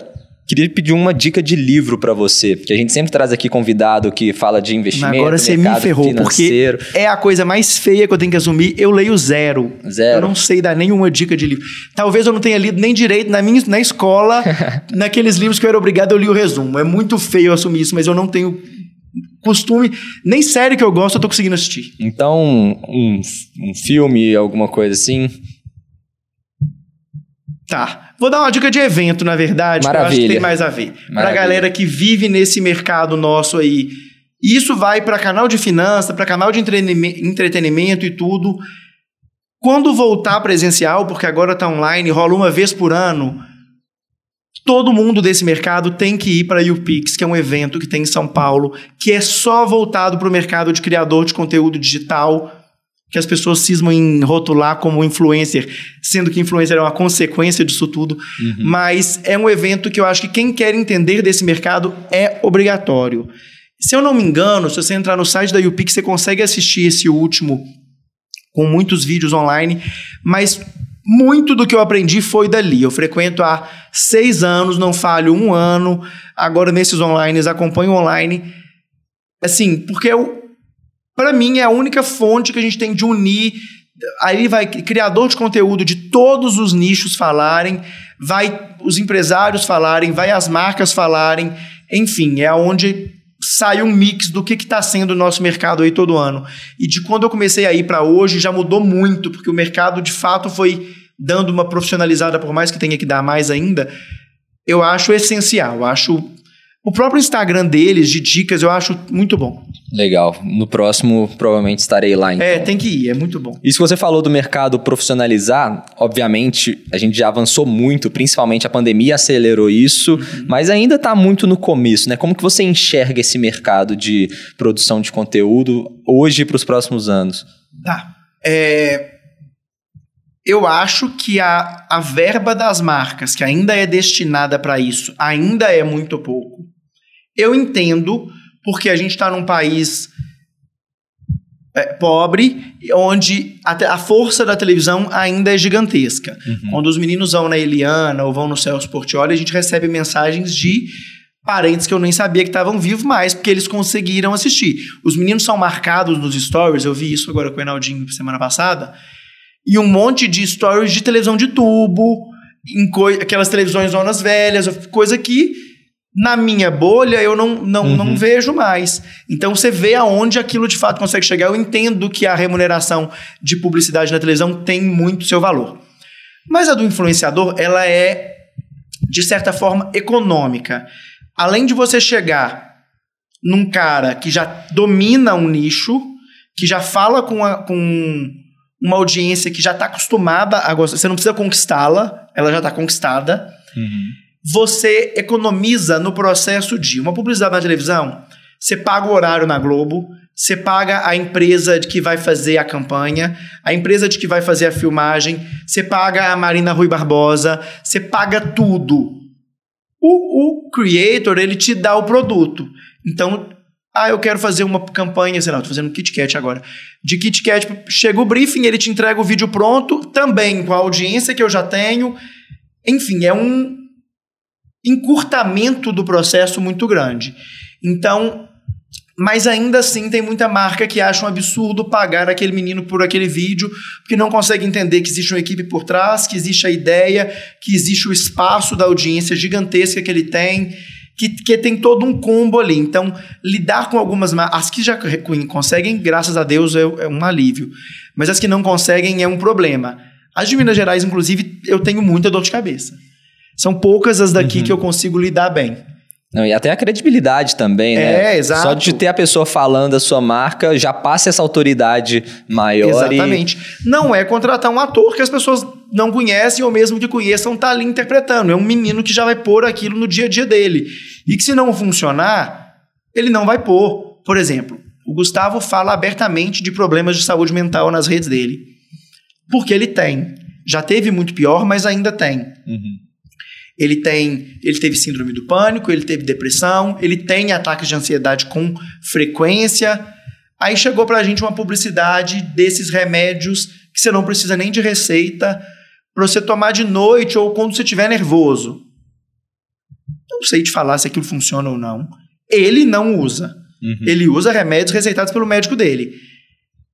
queria pedir uma dica de livro pra você, porque a gente sempre traz aqui convidado que fala de investimento, Agora você me ferrou, financeiro. porque é a coisa mais feia que eu tenho que assumir. Eu leio zero. Zero. Eu não sei dar nenhuma dica de livro. Talvez eu não tenha lido nem direito na minha na escola, naqueles livros que eu era obrigado, eu li o resumo. É muito feio assumir isso, mas eu não tenho costume, nem série que eu gosto, eu tô conseguindo assistir. Então, um, um filme, alguma coisa assim. Tá. Vou dar uma dica de evento, na verdade, que eu acho que Maravilha. tem mais a ver. Pra Maravilha. galera que vive nesse mercado nosso aí. E Isso vai para canal de finança, para canal de entretenime- entretenimento e tudo. Quando voltar presencial, porque agora tá online, rola uma vez por ano, todo mundo desse mercado tem que ir para a UPix, que é um evento que tem em São Paulo, que é só voltado para o mercado de criador de conteúdo digital, que as pessoas cismam em rotular como influencer, sendo que influencer é uma consequência disso tudo. Mas é um evento que eu acho que quem quer entender desse mercado é obrigatório. Se eu não me engano, se você entrar no site da YouPix, você consegue assistir esse último com muitos vídeos online, mas muito do que eu aprendi foi dali. Eu frequento há seis anos, não falho um ano. Agora, nesses online, acompanho online. Assim, porque para mim é a única fonte que a gente tem de unir. Aí vai criador de conteúdo de todos os nichos falarem, vai os empresários falarem, vai as marcas falarem. Enfim, é onde sai um mix do que está sendo o nosso mercado aí todo ano. E de quando eu comecei a ir para hoje, já mudou muito, porque o mercado de fato foi dando uma profissionalizada, por mais que tenha que dar mais ainda. Eu acho essencial, eu acho o próprio Instagram deles, de dicas, eu acho muito bom. Legal. No próximo, provavelmente estarei lá. Então. É, tem que ir, é muito bom. E se você falou do mercado profissionalizar, obviamente a gente já avançou muito, principalmente a pandemia acelerou isso, uhum. mas ainda está muito no começo, né? Como que você enxerga esse mercado de produção de conteúdo hoje para os próximos anos? Tá. É, eu acho que a, a verba das marcas, que ainda é destinada para isso, ainda é muito pouco. Eu entendo, porque a gente está num país é, pobre, onde a, a, força da televisão ainda é gigantesca. Uhum. Quando os meninos vão na Eliana ou vão no Celso Portioli, a gente recebe mensagens de parentes que eu nem sabia que estavam vivos mais, porque eles conseguiram assistir. Os meninos são marcados nos stories, eu vi isso agora com o Enaldinho semana passada, e um monte de stories de televisão de tubo, aquelas televisões zonas velhas, coisa que na minha bolha eu não, não, uhum. não vejo mais. Então você vê aonde aquilo de fato consegue chegar. Eu entendo que a remuneração de publicidade na televisão tem muito seu valor. Mas a do influenciador, ela é, de certa forma, econômica. Além de você chegar num cara que já domina um nicho, que já fala com, a, com uma audiência que já está acostumada a gostar. Você não precisa conquistá-la, ela já está conquistada. Uhum. Você economiza no processo de uma publicidade na televisão. Você paga o horário na Globo, você paga a empresa de que vai fazer a campanha, a empresa de que vai fazer a filmagem, você paga a Marina Rui Barbosa, você paga tudo. O, o creator, ele te dá o produto. Então, ah, eu quero fazer uma campanha, sei lá, estou fazendo Kit Kat agora. De Kit Kat, chega o briefing, ele te entrega o vídeo pronto, também com a audiência que eu já tenho. Enfim, é um encurtamento do processo muito grande. Então, mas ainda assim tem muita marca que acha um absurdo pagar aquele menino por aquele vídeo, porque não consegue entender que existe uma equipe por trás, que existe a ideia, que existe o espaço da audiência gigantesca que ele tem que, que tem todo um combo ali. Então, lidar com algumas as que já conseguem, graças a Deus, é, é um alívio. Mas as que não conseguem é um problema. As de Minas Gerais, inclusive, eu tenho muita dor de cabeça. São poucas as daqui uhum. que eu consigo lidar bem. Não, e até a credibilidade também, né? É, exato. Só de ter a pessoa falando a sua marca, já passa essa autoridade maior. Exatamente. E... Não é contratar um ator que as pessoas não conhecem ou mesmo que conheçam tá ali interpretando. É um menino que já vai pôr aquilo no dia a dia dele. E que se não funcionar, ele não vai pôr. Por exemplo, o Gustavo fala abertamente de problemas de saúde mental nas redes dele. Porque ele tem. Já teve muito pior, mas ainda tem. Uhum. Ele tem, ele teve síndrome do pânico, ele teve depressão, ele tem ataques de ansiedade com frequência. Aí chegou pra gente uma publicidade desses remédios que você não precisa nem de receita para você tomar de noite ou quando você estiver nervoso. Não sei te falar se aquilo funciona ou não. Ele não usa. Uhum. Ele usa remédios receitados pelo médico dele.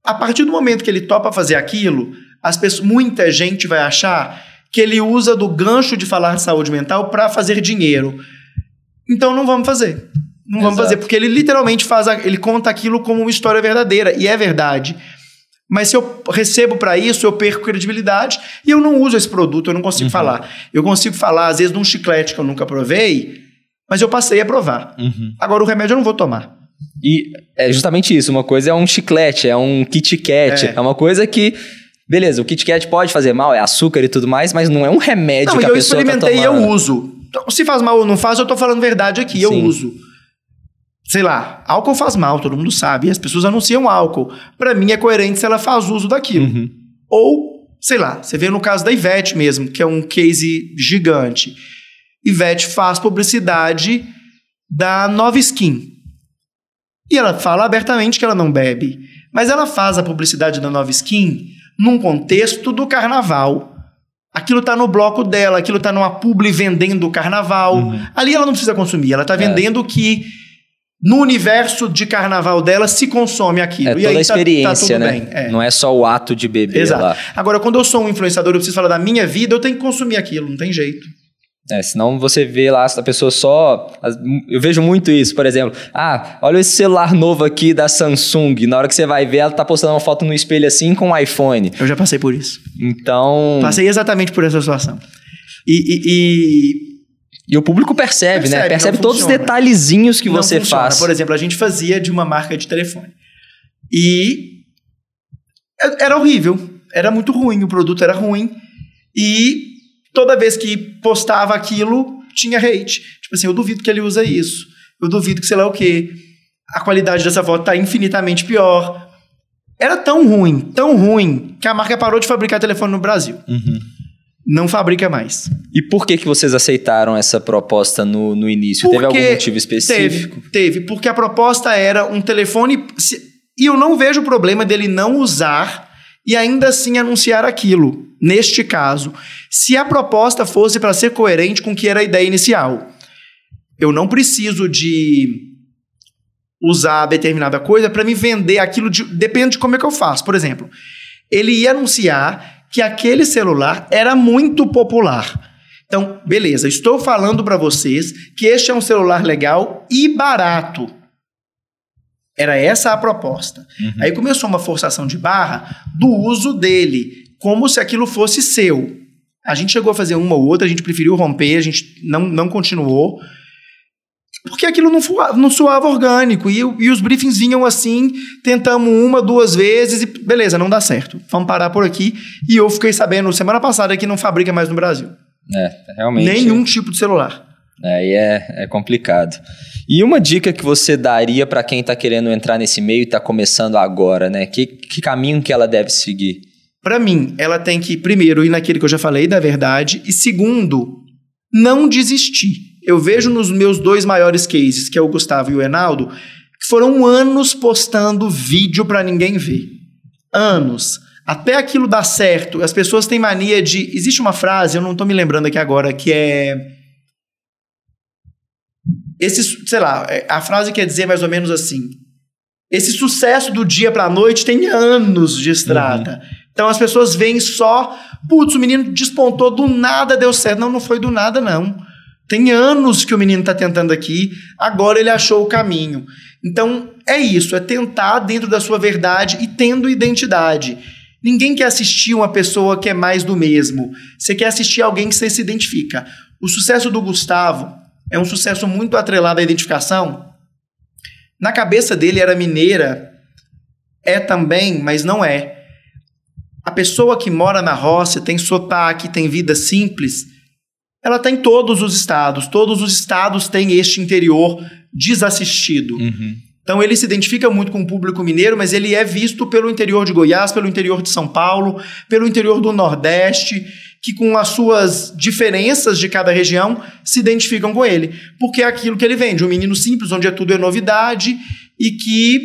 A partir do momento que ele topa fazer aquilo, as pessoas, muita gente vai achar que ele usa do gancho de falar de saúde mental para fazer dinheiro. Então não vamos fazer. Não vamos Exato. fazer, porque ele literalmente faz, a, ele conta aquilo como uma história verdadeira, e é verdade. Mas se eu recebo para isso, eu perco credibilidade e eu não uso esse produto, eu não consigo uhum. falar. Eu consigo falar, às vezes, de um chiclete que eu nunca provei, mas eu passei a provar. Uhum. Agora, o remédio eu não vou tomar. E é justamente isso. Uma coisa é um chiclete, é um Kit Kat. É, é uma coisa que Beleza, o Kit Kat pode fazer mal, é açúcar e tudo mais, mas não é um remédio não, que a pessoa tá tomando. eu experimentei e eu uso. Então, se faz mal ou não faz, eu tô falando verdade aqui, Sim. eu uso. Sei lá, álcool faz mal, todo mundo sabe, as pessoas anunciam álcool. Para mim é coerente se ela faz uso daquilo. Uhum. Ou, sei lá, você vê no caso da Ivete mesmo, que é um case gigante. Ivete faz publicidade da Nova Skin. E ela fala abertamente que ela não bebe. Mas ela faz a publicidade da nova skin num contexto do carnaval. Aquilo tá no bloco dela, aquilo tá numa publi vendendo o carnaval. Uhum. Ali ela não precisa consumir, ela tá É. vendendo que no universo de carnaval dela se consome aquilo. É e toda aí a tá- tá experiência, tudo né? É. Não é só o ato de beber Exato. lá. Agora, quando eu sou um influenciador, eu preciso falar da minha vida, eu tenho que consumir aquilo, não tem jeito. É, senão você vê lá a pessoa só. Eu vejo muito isso, por exemplo. Ah, olha esse celular novo aqui da Samsung. Na hora que você vai ver, ela tá postando uma foto no espelho assim com o iPhone. Eu já passei por isso. Então. Passei exatamente por essa situação. E, e- e E o público percebe, né? Percebe, Percebe não todos os funciona. detalhezinhos que não você funciona. faz. Por exemplo, a gente fazia de uma marca de telefone. E é- era horrível. Era muito ruim, o produto era ruim. E toda vez que postava aquilo, tinha hate. Tipo assim, eu duvido que ele usa isso. Eu duvido que sei lá o quê. A qualidade dessa foto tá infinitamente pior. Era tão ruim, tão ruim, que a marca parou de fabricar telefone no Brasil. Uhum. Não fabrica mais. E por que, que vocês aceitaram essa proposta no, no início? Teve Porque algum motivo específico? Teve, teve, porque a proposta era um telefone. se- e eu não vejo problema dele não usar e ainda assim anunciar aquilo. Neste caso, se a proposta fosse para ser coerente com o que era a ideia inicial, eu não preciso de usar determinada coisa para me vender aquilo. De, depende de como é que eu faço. Por exemplo, ele ia anunciar que aquele celular era muito popular. Então, beleza, estou falando para vocês que este é um celular legal e barato. Era essa a proposta. Uhum. Aí começou uma forçação de barra do uso dele, como se aquilo fosse seu. A gente chegou a fazer uma ou outra, a gente preferiu romper, a gente não, não continuou. Porque aquilo não, fua- não soava orgânico. E, e os briefings vinham assim, tentamos uma, duas vezes e beleza, não dá certo. Vamos parar por aqui. E eu fiquei sabendo semana passada que não fabrica mais no Brasil. É, realmente. Nenhum tipo de celular. Aí é, é complicado. E uma dica que você daria para quem tá querendo entrar nesse meio e tá começando agora, né? Que, que caminho que ela deve seguir? Para mim, ela tem que, primeiro, ir naquele que eu já falei, da verdade, e segundo, não desistir. Eu vejo nos meus dois maiores cases, que é o Gustavo e o Enaldo, que foram anos postando vídeo para ninguém ver. Anos. Até aquilo dar certo. As pessoas têm mania de. Existe uma frase, eu não tô me lembrando aqui agora, que é. Esse, sei lá, é- a frase quer dizer mais ou menos assim. Esse sucesso do dia pra noite tem anos de estrada. Então as pessoas veem só, putz, o menino despontou, do nada deu certo. Não, não foi do nada, não. Tem anos que o menino está tentando aqui, agora ele achou o caminho. Então é isso, é tentar dentro da sua verdade e tendo identidade. Ninguém quer assistir uma pessoa que é mais do mesmo. Você quer assistir alguém que você se identifica. O sucesso do Gustavo é um sucesso muito atrelado à identificação. Na cabeça dele era mineira, é também, mas não é. A pessoa que mora na roça, tem sotaque, tem vida simples, ela tem todos os estados. Todos os estados têm este interior desassistido. Uhum. Então ele se identifica muito com o público mineiro, mas ele é visto pelo interior de Goiás, pelo interior de São Paulo, pelo interior do Nordeste, que com as suas diferenças de cada região se identificam com ele. Porque é aquilo que ele vende, um menino simples, onde é tudo é novidade e que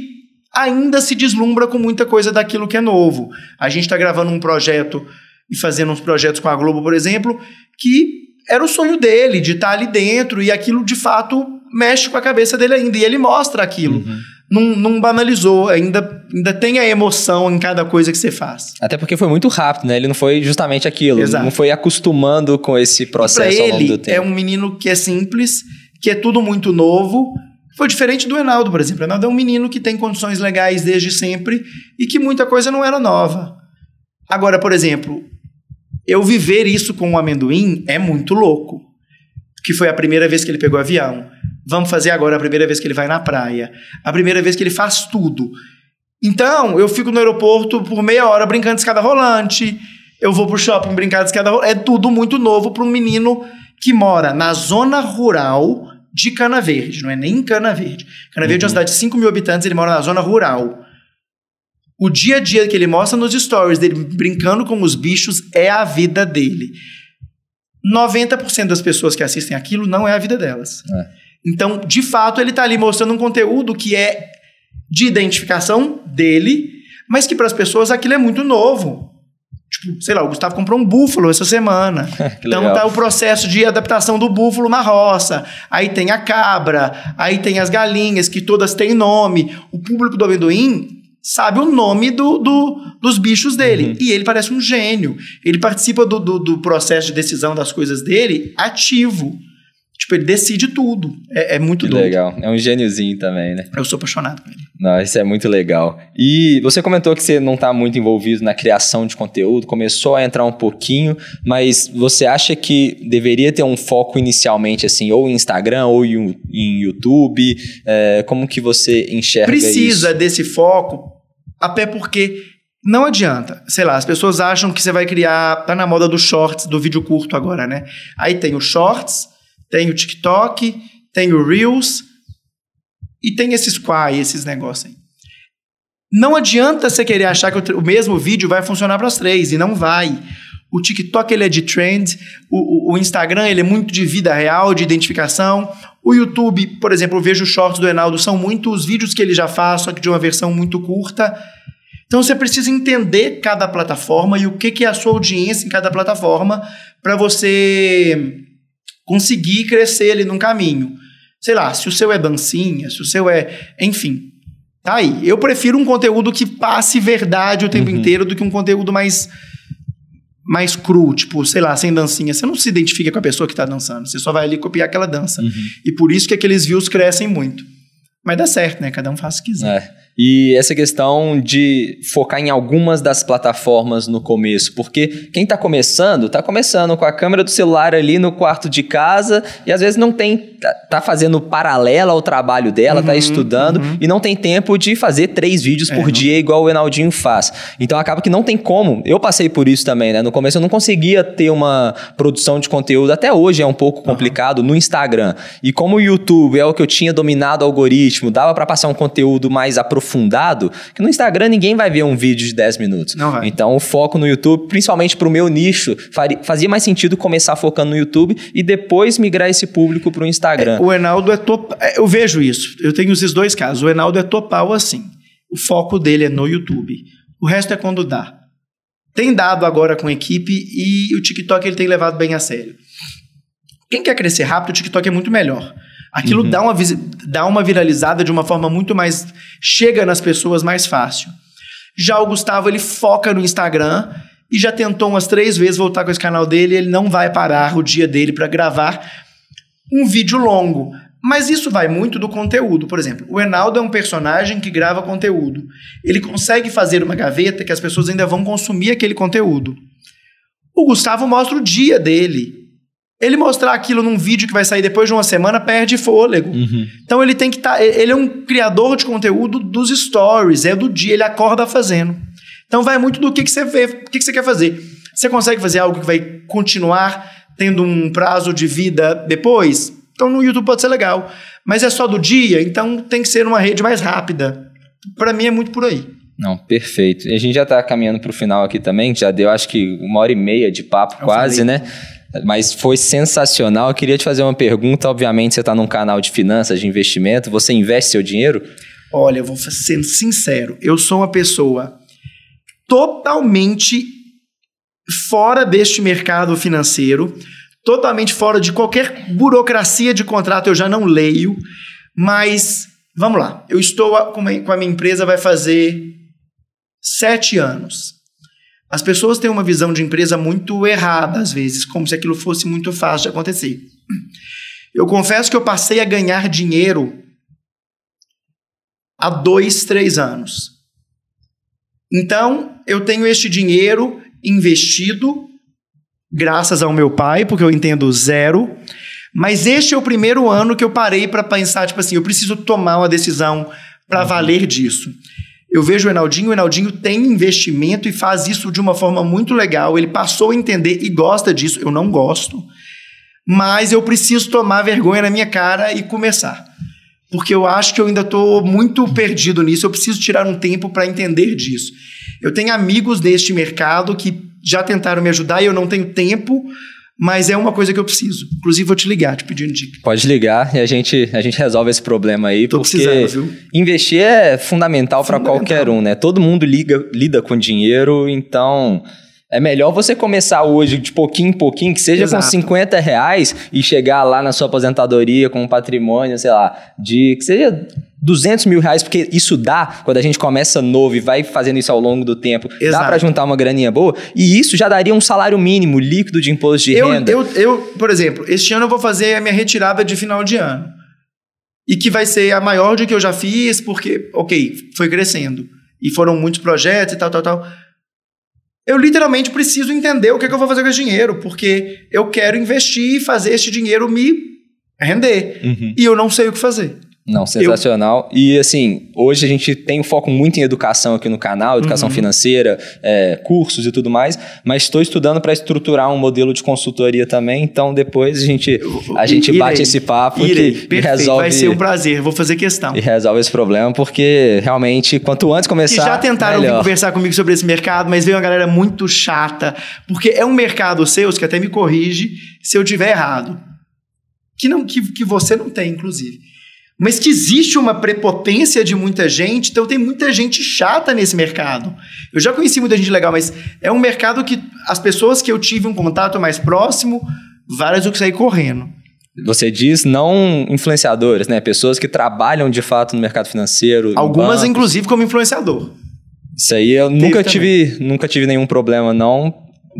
ainda se deslumbra com muita coisa daquilo que é novo. A gente está gravando um projeto e fazendo uns projetos com a Globo, por exemplo, que era o sonho dele, de estar ali dentro, e aquilo de fato mexe com a cabeça dele ainda, e ele mostra aquilo. Uhum. Não, não banalizou, ainda, ainda tem a emoção em cada coisa que você faz. Até porque foi muito rápido, né? Ele não foi justamente aquilo. Exato. Não foi acostumando com esse processo ao longo do tempo. é um menino que é simples, que é tudo muito novo. Foi diferente do Enaldo, por exemplo. O Enaldo é um menino que tem condições legais desde sempre e que muita coisa não era nova. Agora, por exemplo, eu viver isso com o amendoim é muito louco. Que foi a primeira vez que ele pegou avião. Vamos fazer agora a primeira vez que ele vai na praia. A primeira vez que ele faz tudo. Então, eu fico no aeroporto por meia hora brincando de escada rolante. Eu vou pro shopping brincar de escada rolante. É tudo muito novo para um menino que mora na zona rural de Cana Verde. Não é nem em Cana Verde. Cana Verde é uma cidade de 5 mil habitantes, ele mora na zona rural. O dia a dia que ele mostra nos stories dele brincando com os bichos é a vida dele. 90% das pessoas que assistem aquilo não é a vida delas. É. Então, de fato, ele está ali mostrando um conteúdo que é de identificação dele, mas que para as pessoas aquilo é muito novo. Tipo, sei lá, o Gustavo comprou um búfalo essa semana. então legal. tá o processo de adaptação do búfalo na roça. Aí tem a cabra, aí tem as galinhas, que todas têm nome. O público do amendoim sabe o nome do, do- dos bichos dele. E ele parece um gênio. Ele participa do, do, do processo de decisão das coisas dele ativo. Tipo, ele decide tudo. É, é muito Que doido. legal. É um gêniozinho também, né? Eu sou apaixonado por ele. Não, isso é muito legal. E você comentou que você não está muito envolvido na criação de conteúdo, começou a entrar um pouquinho, mas você acha que deveria ter um foco inicialmente, assim, ou em Instagram ou em, em YouTube? É, como que você enxerga Precisa isso? desse foco, até porque não adianta. Sei lá, as pessoas acham que você vai criar. Tá na moda dos shorts, do vídeo curto agora, né? Aí tem o shorts, tem o TikTok, tem o Reels e tem esses quai, esses negócios aí. Não adianta você querer achar que o mesmo vídeo vai funcionar para as três, e não vai. O TikTok ele é de trend, o, o- o Instagram ele é muito de vida real, de identificação. O YouTube, por exemplo, eu vejo os shorts do Enaldo, são muitos vídeos que ele já faz, só que de uma versão muito curta. Então você precisa entender cada plataforma e o que, que é a sua audiência em cada plataforma para você conseguir crescer ali num caminho. Sei lá, se o seu é dancinha, se o seu é. Enfim. Tá aí. Eu prefiro um conteúdo que passe verdade o tempo Uhum. inteiro do que um conteúdo mais. Mais cru, tipo, sei lá, sem dancinha. Você não se identifica com a pessoa que tá dançando. Você só vai ali copiar aquela dança. Uhum. E por isso que aqueles views crescem muito. Mas dá certo, né? Cada um faz o que quiser. É. E essa questão de focar em algumas das plataformas no começo, porque quem está começando, está começando com a câmera do celular ali no quarto de casa e às vezes não tem, tá, tá fazendo paralela ao trabalho dela, tá Uhum, estudando uhum. e não tem tempo de fazer três vídeos É, por não- dia igual o Enaldinho faz. Então acaba que não tem como. Eu passei por isso também, né? No começo eu não conseguia ter uma produção de conteúdo, até hoje é um pouco complicado no Instagram. E como o YouTube é o que eu tinha dominado o algoritmo, dava para passar um conteúdo mais aprofundado, que no Instagram ninguém vai ver um vídeo de 10 minutos. Não vai. Então o foco no YouTube, principalmente pro meu nicho, fazia mais sentido começar focando no YouTube e depois migrar esse público pro Instagram. O Enaldo é top. é, Eu vejo isso. Eu tenho esses dois casos. O Enaldo é total assim. O foco dele é no YouTube. O resto é quando dá. Tem dado agora com a equipe e o TikTok ele tem levado bem a sério. Quem quer crescer rápido, o TikTok é muito melhor. Aquilo dá, uma, dá uma viralizada de uma forma muito mais. chega nas pessoas mais fácil. Já o Gustavo, ele foca no Instagram e já tentou umas três vezes voltar com esse canal dele. Ele não vai parar o dia dele para gravar um vídeo longo. Mas isso vai muito do conteúdo. Por exemplo, o Enaldo é um personagem que grava conteúdo. Ele consegue fazer uma gaveta que as pessoas ainda vão consumir aquele conteúdo. O Gustavo mostra o dia dele. Ele mostrar aquilo num vídeo que vai sair depois de uma semana perde fôlego. Uhum. Então ele tem que estar. ele é um criador de conteúdo dos stories, é do dia, ele acorda fazendo. Então vai muito do que, que você vê, o que, que você quer fazer. Você consegue fazer algo que vai continuar tendo um prazo de vida depois? Então no YouTube pode ser legal. Mas é só do dia, então tem que ser uma rede mais rápida. Para mim é muito por aí. Não, perfeito. E a gente já está caminhando para o final aqui também, já deu acho que uma hora e meia de papo Eu quase, falei. né? Mas foi sensacional. Eu queria te fazer uma pergunta. Obviamente, você está num canal de finanças, de investimento. Você investe seu dinheiro? Olha, eu vou ser sincero, eu sou uma pessoa totalmente fora deste mercado financeiro, totalmente fora de qualquer burocracia de contrato, eu já não leio, mas vamos lá, eu estou com a minha empresa vai fazer sete anos. As pessoas têm uma visão de empresa muito errada, às vezes, como se aquilo fosse muito fácil de acontecer. Eu confesso que eu passei a ganhar dinheiro há dois, três anos. Então, eu tenho este dinheiro investido, graças ao meu pai, porque eu entendo zero. Mas este é o primeiro ano que eu parei para pensar, tipo assim, eu preciso tomar uma decisão para valer disso. Eu vejo o Enaldinho, o Enaldinho tem investimento e faz isso de uma forma muito legal. Ele passou a entender e gosta disso. Eu não gosto. Mas eu preciso tomar vergonha na minha cara e começar. Porque eu acho que eu ainda estou muito perdido nisso. Eu preciso tirar um tempo para entender disso. Eu tenho amigos neste mercado que já tentaram me ajudar e eu não tenho tempo. Mas é uma coisa que eu preciso. Inclusive, vou te ligar, te pedindo dica. Pode ligar e a gente, a gente resolve esse problema aí. Tô porque investir é fundamental para Fundamental. qualquer um, né? Todo mundo liga, lida com dinheiro, então é melhor você começar hoje de pouquinho em pouquinho, que seja Exato. com 50 reais e chegar lá na sua aposentadoria com um patrimônio, sei lá, de que seja 200 mil reais, porque isso dá, quando a gente começa novo e vai fazendo isso ao longo do tempo, dá Exato. para juntar uma graninha boa, e isso já daria um salário mínimo líquido de imposto de Eu, renda. eu, eu, por exemplo, este ano eu vou fazer a minha retirada de final de ano. E que vai ser a maior de que eu já fiz, porque, ok, foi crescendo. E foram muitos projetos e tal, tal, tal. Eu literalmente preciso entender o que, é que eu vou fazer com esse dinheiro, porque eu quero investir e fazer esse dinheiro me render. Uhum. E eu não sei o que fazer. Não, sensacional. E assim, hoje a gente tem um foco muito em educação aqui no canal, educação Uhum. financeira, é, cursos e tudo mais, mas estou estudando para estruturar um modelo de consultoria também, então depois a gente, a gente Irei. bate esse papo Irei. que, e resolve, vai ser um prazer, vou fazer questão. e resolve esse problema, porque realmente, quanto antes começar, já tentaram melhor. conversar comigo sobre esse mercado, mas veio uma galera muito chata, porque é um mercado seu, que até me corrige se eu tiver errado. Que, não, que, que você não tem, inclusive. Mas que existe uma prepotência de muita gente, então tem muita gente chata nesse mercado. Eu já conheci muita gente legal, mas é um mercado que as pessoas que eu tive um contato mais próximo, várias eu que saí correndo. Você diz não influenciadores, né? Pessoas que trabalham de fato no mercado financeiro. Algumas, inclusive, como influenciador. Isso aí eu nunca também. tive, nunca tive nenhum problema, não.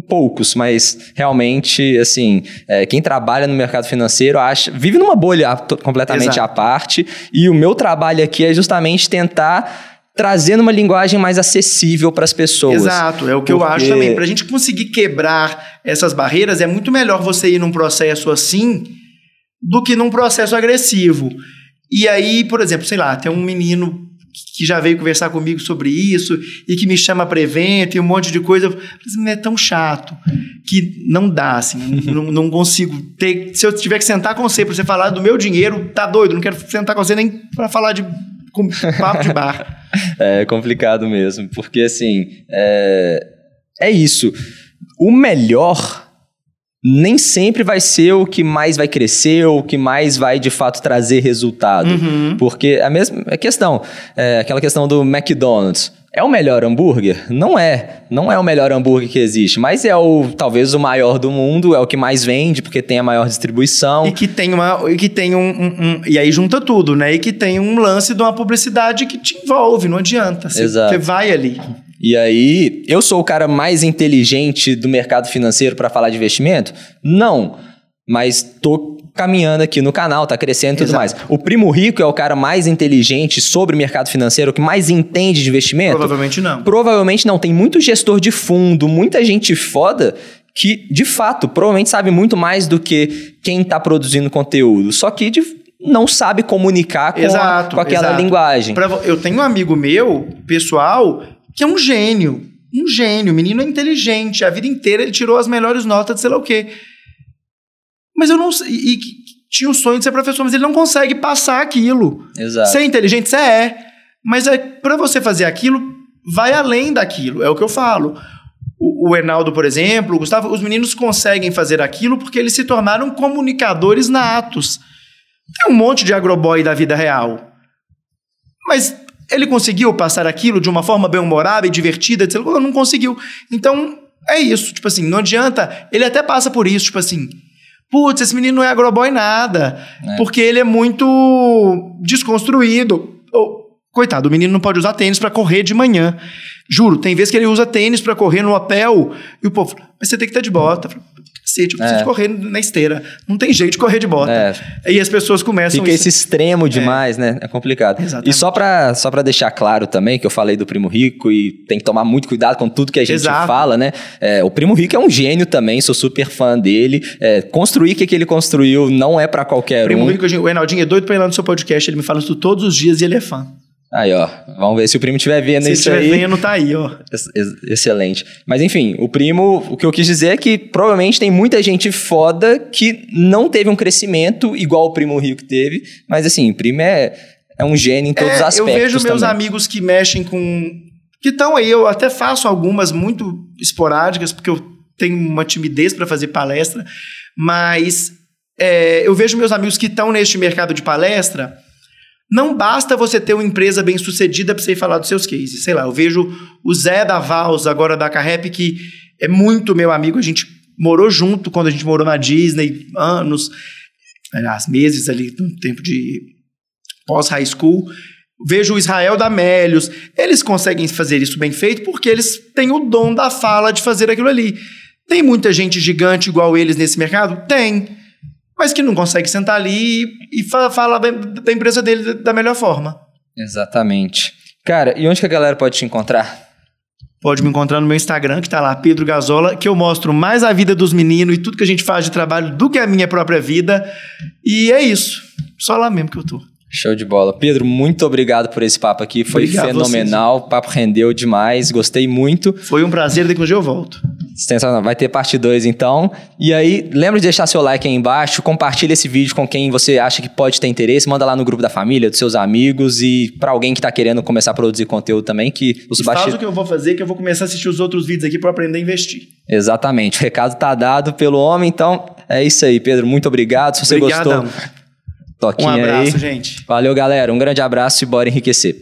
Poucos, mas realmente, assim, é, quem trabalha no mercado financeiro acha, vive numa bolha completamente Exato. à parte. E o meu trabalho aqui é justamente tentar trazer numa linguagem mais acessível para as pessoas. Exato, é o que eu Porque- acho também. Para a gente conseguir quebrar essas barreiras, é muito melhor você ir num processo assim do que num processo agressivo. E aí, por exemplo, sei lá, tem um menino que já veio conversar comigo sobre isso e que me chama para evento e um monte de coisa. Assim, é tão chato que não dá, assim, não, não consigo ter. Se eu tiver que sentar com você para você falar do meu dinheiro, tá doido, não quero sentar com você nem para falar de com papo de bar. É complicado mesmo, porque assim, é, é isso. O melhor nem sempre vai ser o que mais vai crescer, ou o que mais vai de fato trazer resultado. Uhum. Porque a mesma a questão, é, aquela questão do McDonald's. É o melhor hambúrguer? Não é. Não é o melhor hambúrguer que existe, mas é o talvez o maior do mundo, é o que mais vende, porque tem a maior distribuição. E que tem uma. E que tem um, um- um- E aí junta tudo, né? E que tem um lance de uma publicidade que te envolve, não adianta. Você, Exato. você vai ali. E aí, eu sou o cara mais inteligente do mercado financeiro para falar de investimento? Não. Mas tô caminhando aqui no canal, tá crescendo e tudo Exato. mais. O primo rico é o cara mais inteligente sobre mercado financeiro, o que mais entende de investimento? Provavelmente não. Provavelmente não. Tem muito gestor de fundo, muita gente foda que, de fato, provavelmente sabe muito mais do que quem está produzindo conteúdo. Só que de- não sabe comunicar com, a- Exato, com aquela exato. linguagem. Pra eu tenho um amigo meu, pessoal, que é um gênio. Um gênio. O menino é inteligente. A vida inteira ele tirou as melhores notas de sei lá o quê. Mas eu não sei. E, e tinha o sonho de ser professor, mas ele não consegue passar aquilo. Exato. Você é inteligente? Você é. Mas é, para você fazer aquilo, vai além daquilo. É o que eu falo. O, o Enaldo, por exemplo, o Gustavo, os meninos conseguem fazer aquilo porque eles se tornaram comunicadores natos. Tem um monte de agroboy da vida real. Mas ele conseguiu passar aquilo de uma forma bem-humorada e divertida? etc. Não conseguiu. Então, é isso. Tipo assim, não adianta. Ele até passa por isso, tipo assim. Putz, esse menino não é agroboy nada. É. Porque ele é muito desconstruído. Coitado, o menino não pode usar tênis pra correr de manhã. Juro, tem vezes que ele usa tênis pra correr no hotel e o povo fala, mas você tem que estar de bota. Cacete, eu preciso É. correr na esteira. Não tem jeito de correr de bota. É. E as pessoas começam Fica isso. esse extremo demais, né? É complicado. Exatamente. E só pra, só pra deixar claro também, que eu falei do Primo Rico e tem que tomar muito cuidado com tudo que a gente Exato. fala, né? É, o Primo Rico é um gênio também, sou super fã dele. É, construir o que, que ele construiu não é pra qualquer Primo um. Rico, o Enaldinho é doido pra ir lá no seu podcast. Ele me fala isso todos os dias e ele é fã. Aí, ó. Vamos ver se o primo estiver vendo Se isso estiver aí. vendo, tá aí, ó. Ex- ex- Excelente. Mas enfim, o primo, o que eu quis dizer é que provavelmente tem muita gente foda que não teve um crescimento igual o primo rico teve, mas assim, o primo é, é um gênio em todos É, os aspectos. eu vejo meus também. amigos que mexem com. que estão aí, eu até faço algumas muito esporádicas, porque eu tenho uma timidez para fazer palestra, mas é, eu vejo meus amigos que estão neste mercado de palestra. Não basta você ter uma empresa bem sucedida para você falar dos seus cases. Sei lá, eu vejo o Zé da Vals, agora da Carrep, que é muito meu amigo. A gente morou junto quando a gente morou na Disney, anos, aliás, meses ali, no tempo de pós-high school. Vejo o Israel da Melios. Eles conseguem fazer isso bem feito porque eles têm o dom da fala de fazer aquilo ali. Tem muita gente gigante igual eles nesse mercado? Tem mas que não consegue sentar ali e, e fala da empresa dele da melhor forma. Exatamente. Cara, e onde que a galera pode te encontrar? Pode me encontrar no meu Instagram, que tá lá, Pedro Gazola, que eu mostro mais a vida dos meninos e tudo que a gente faz de trabalho do que a minha própria vida. E é isso. Só lá mesmo que eu tô. Show de bola. Pedro, muito obrigado por esse papo aqui. Foi obrigado fenomenal. O papo rendeu demais. Gostei muito. Foi um prazer. Daqui um dia eu volto. Vai ter parte 2 então. E aí, lembra de deixar seu like aí embaixo, compartilha esse vídeo com quem você acha que pode ter interesse, manda lá no grupo da família, dos seus amigos e para alguém que tá querendo começar a produzir conteúdo também, que os bastidores... Faz o que eu vou fazer, que eu vou começar a assistir os outros vídeos aqui para aprender a investir. Exatamente. O recado tá dado pelo homem, então é isso aí, Pedro. Muito obrigado. Se você Obrigadão. gostou, toquinha Um abraço, aí. gente. Valeu, galera. Um grande abraço e bora enriquecer.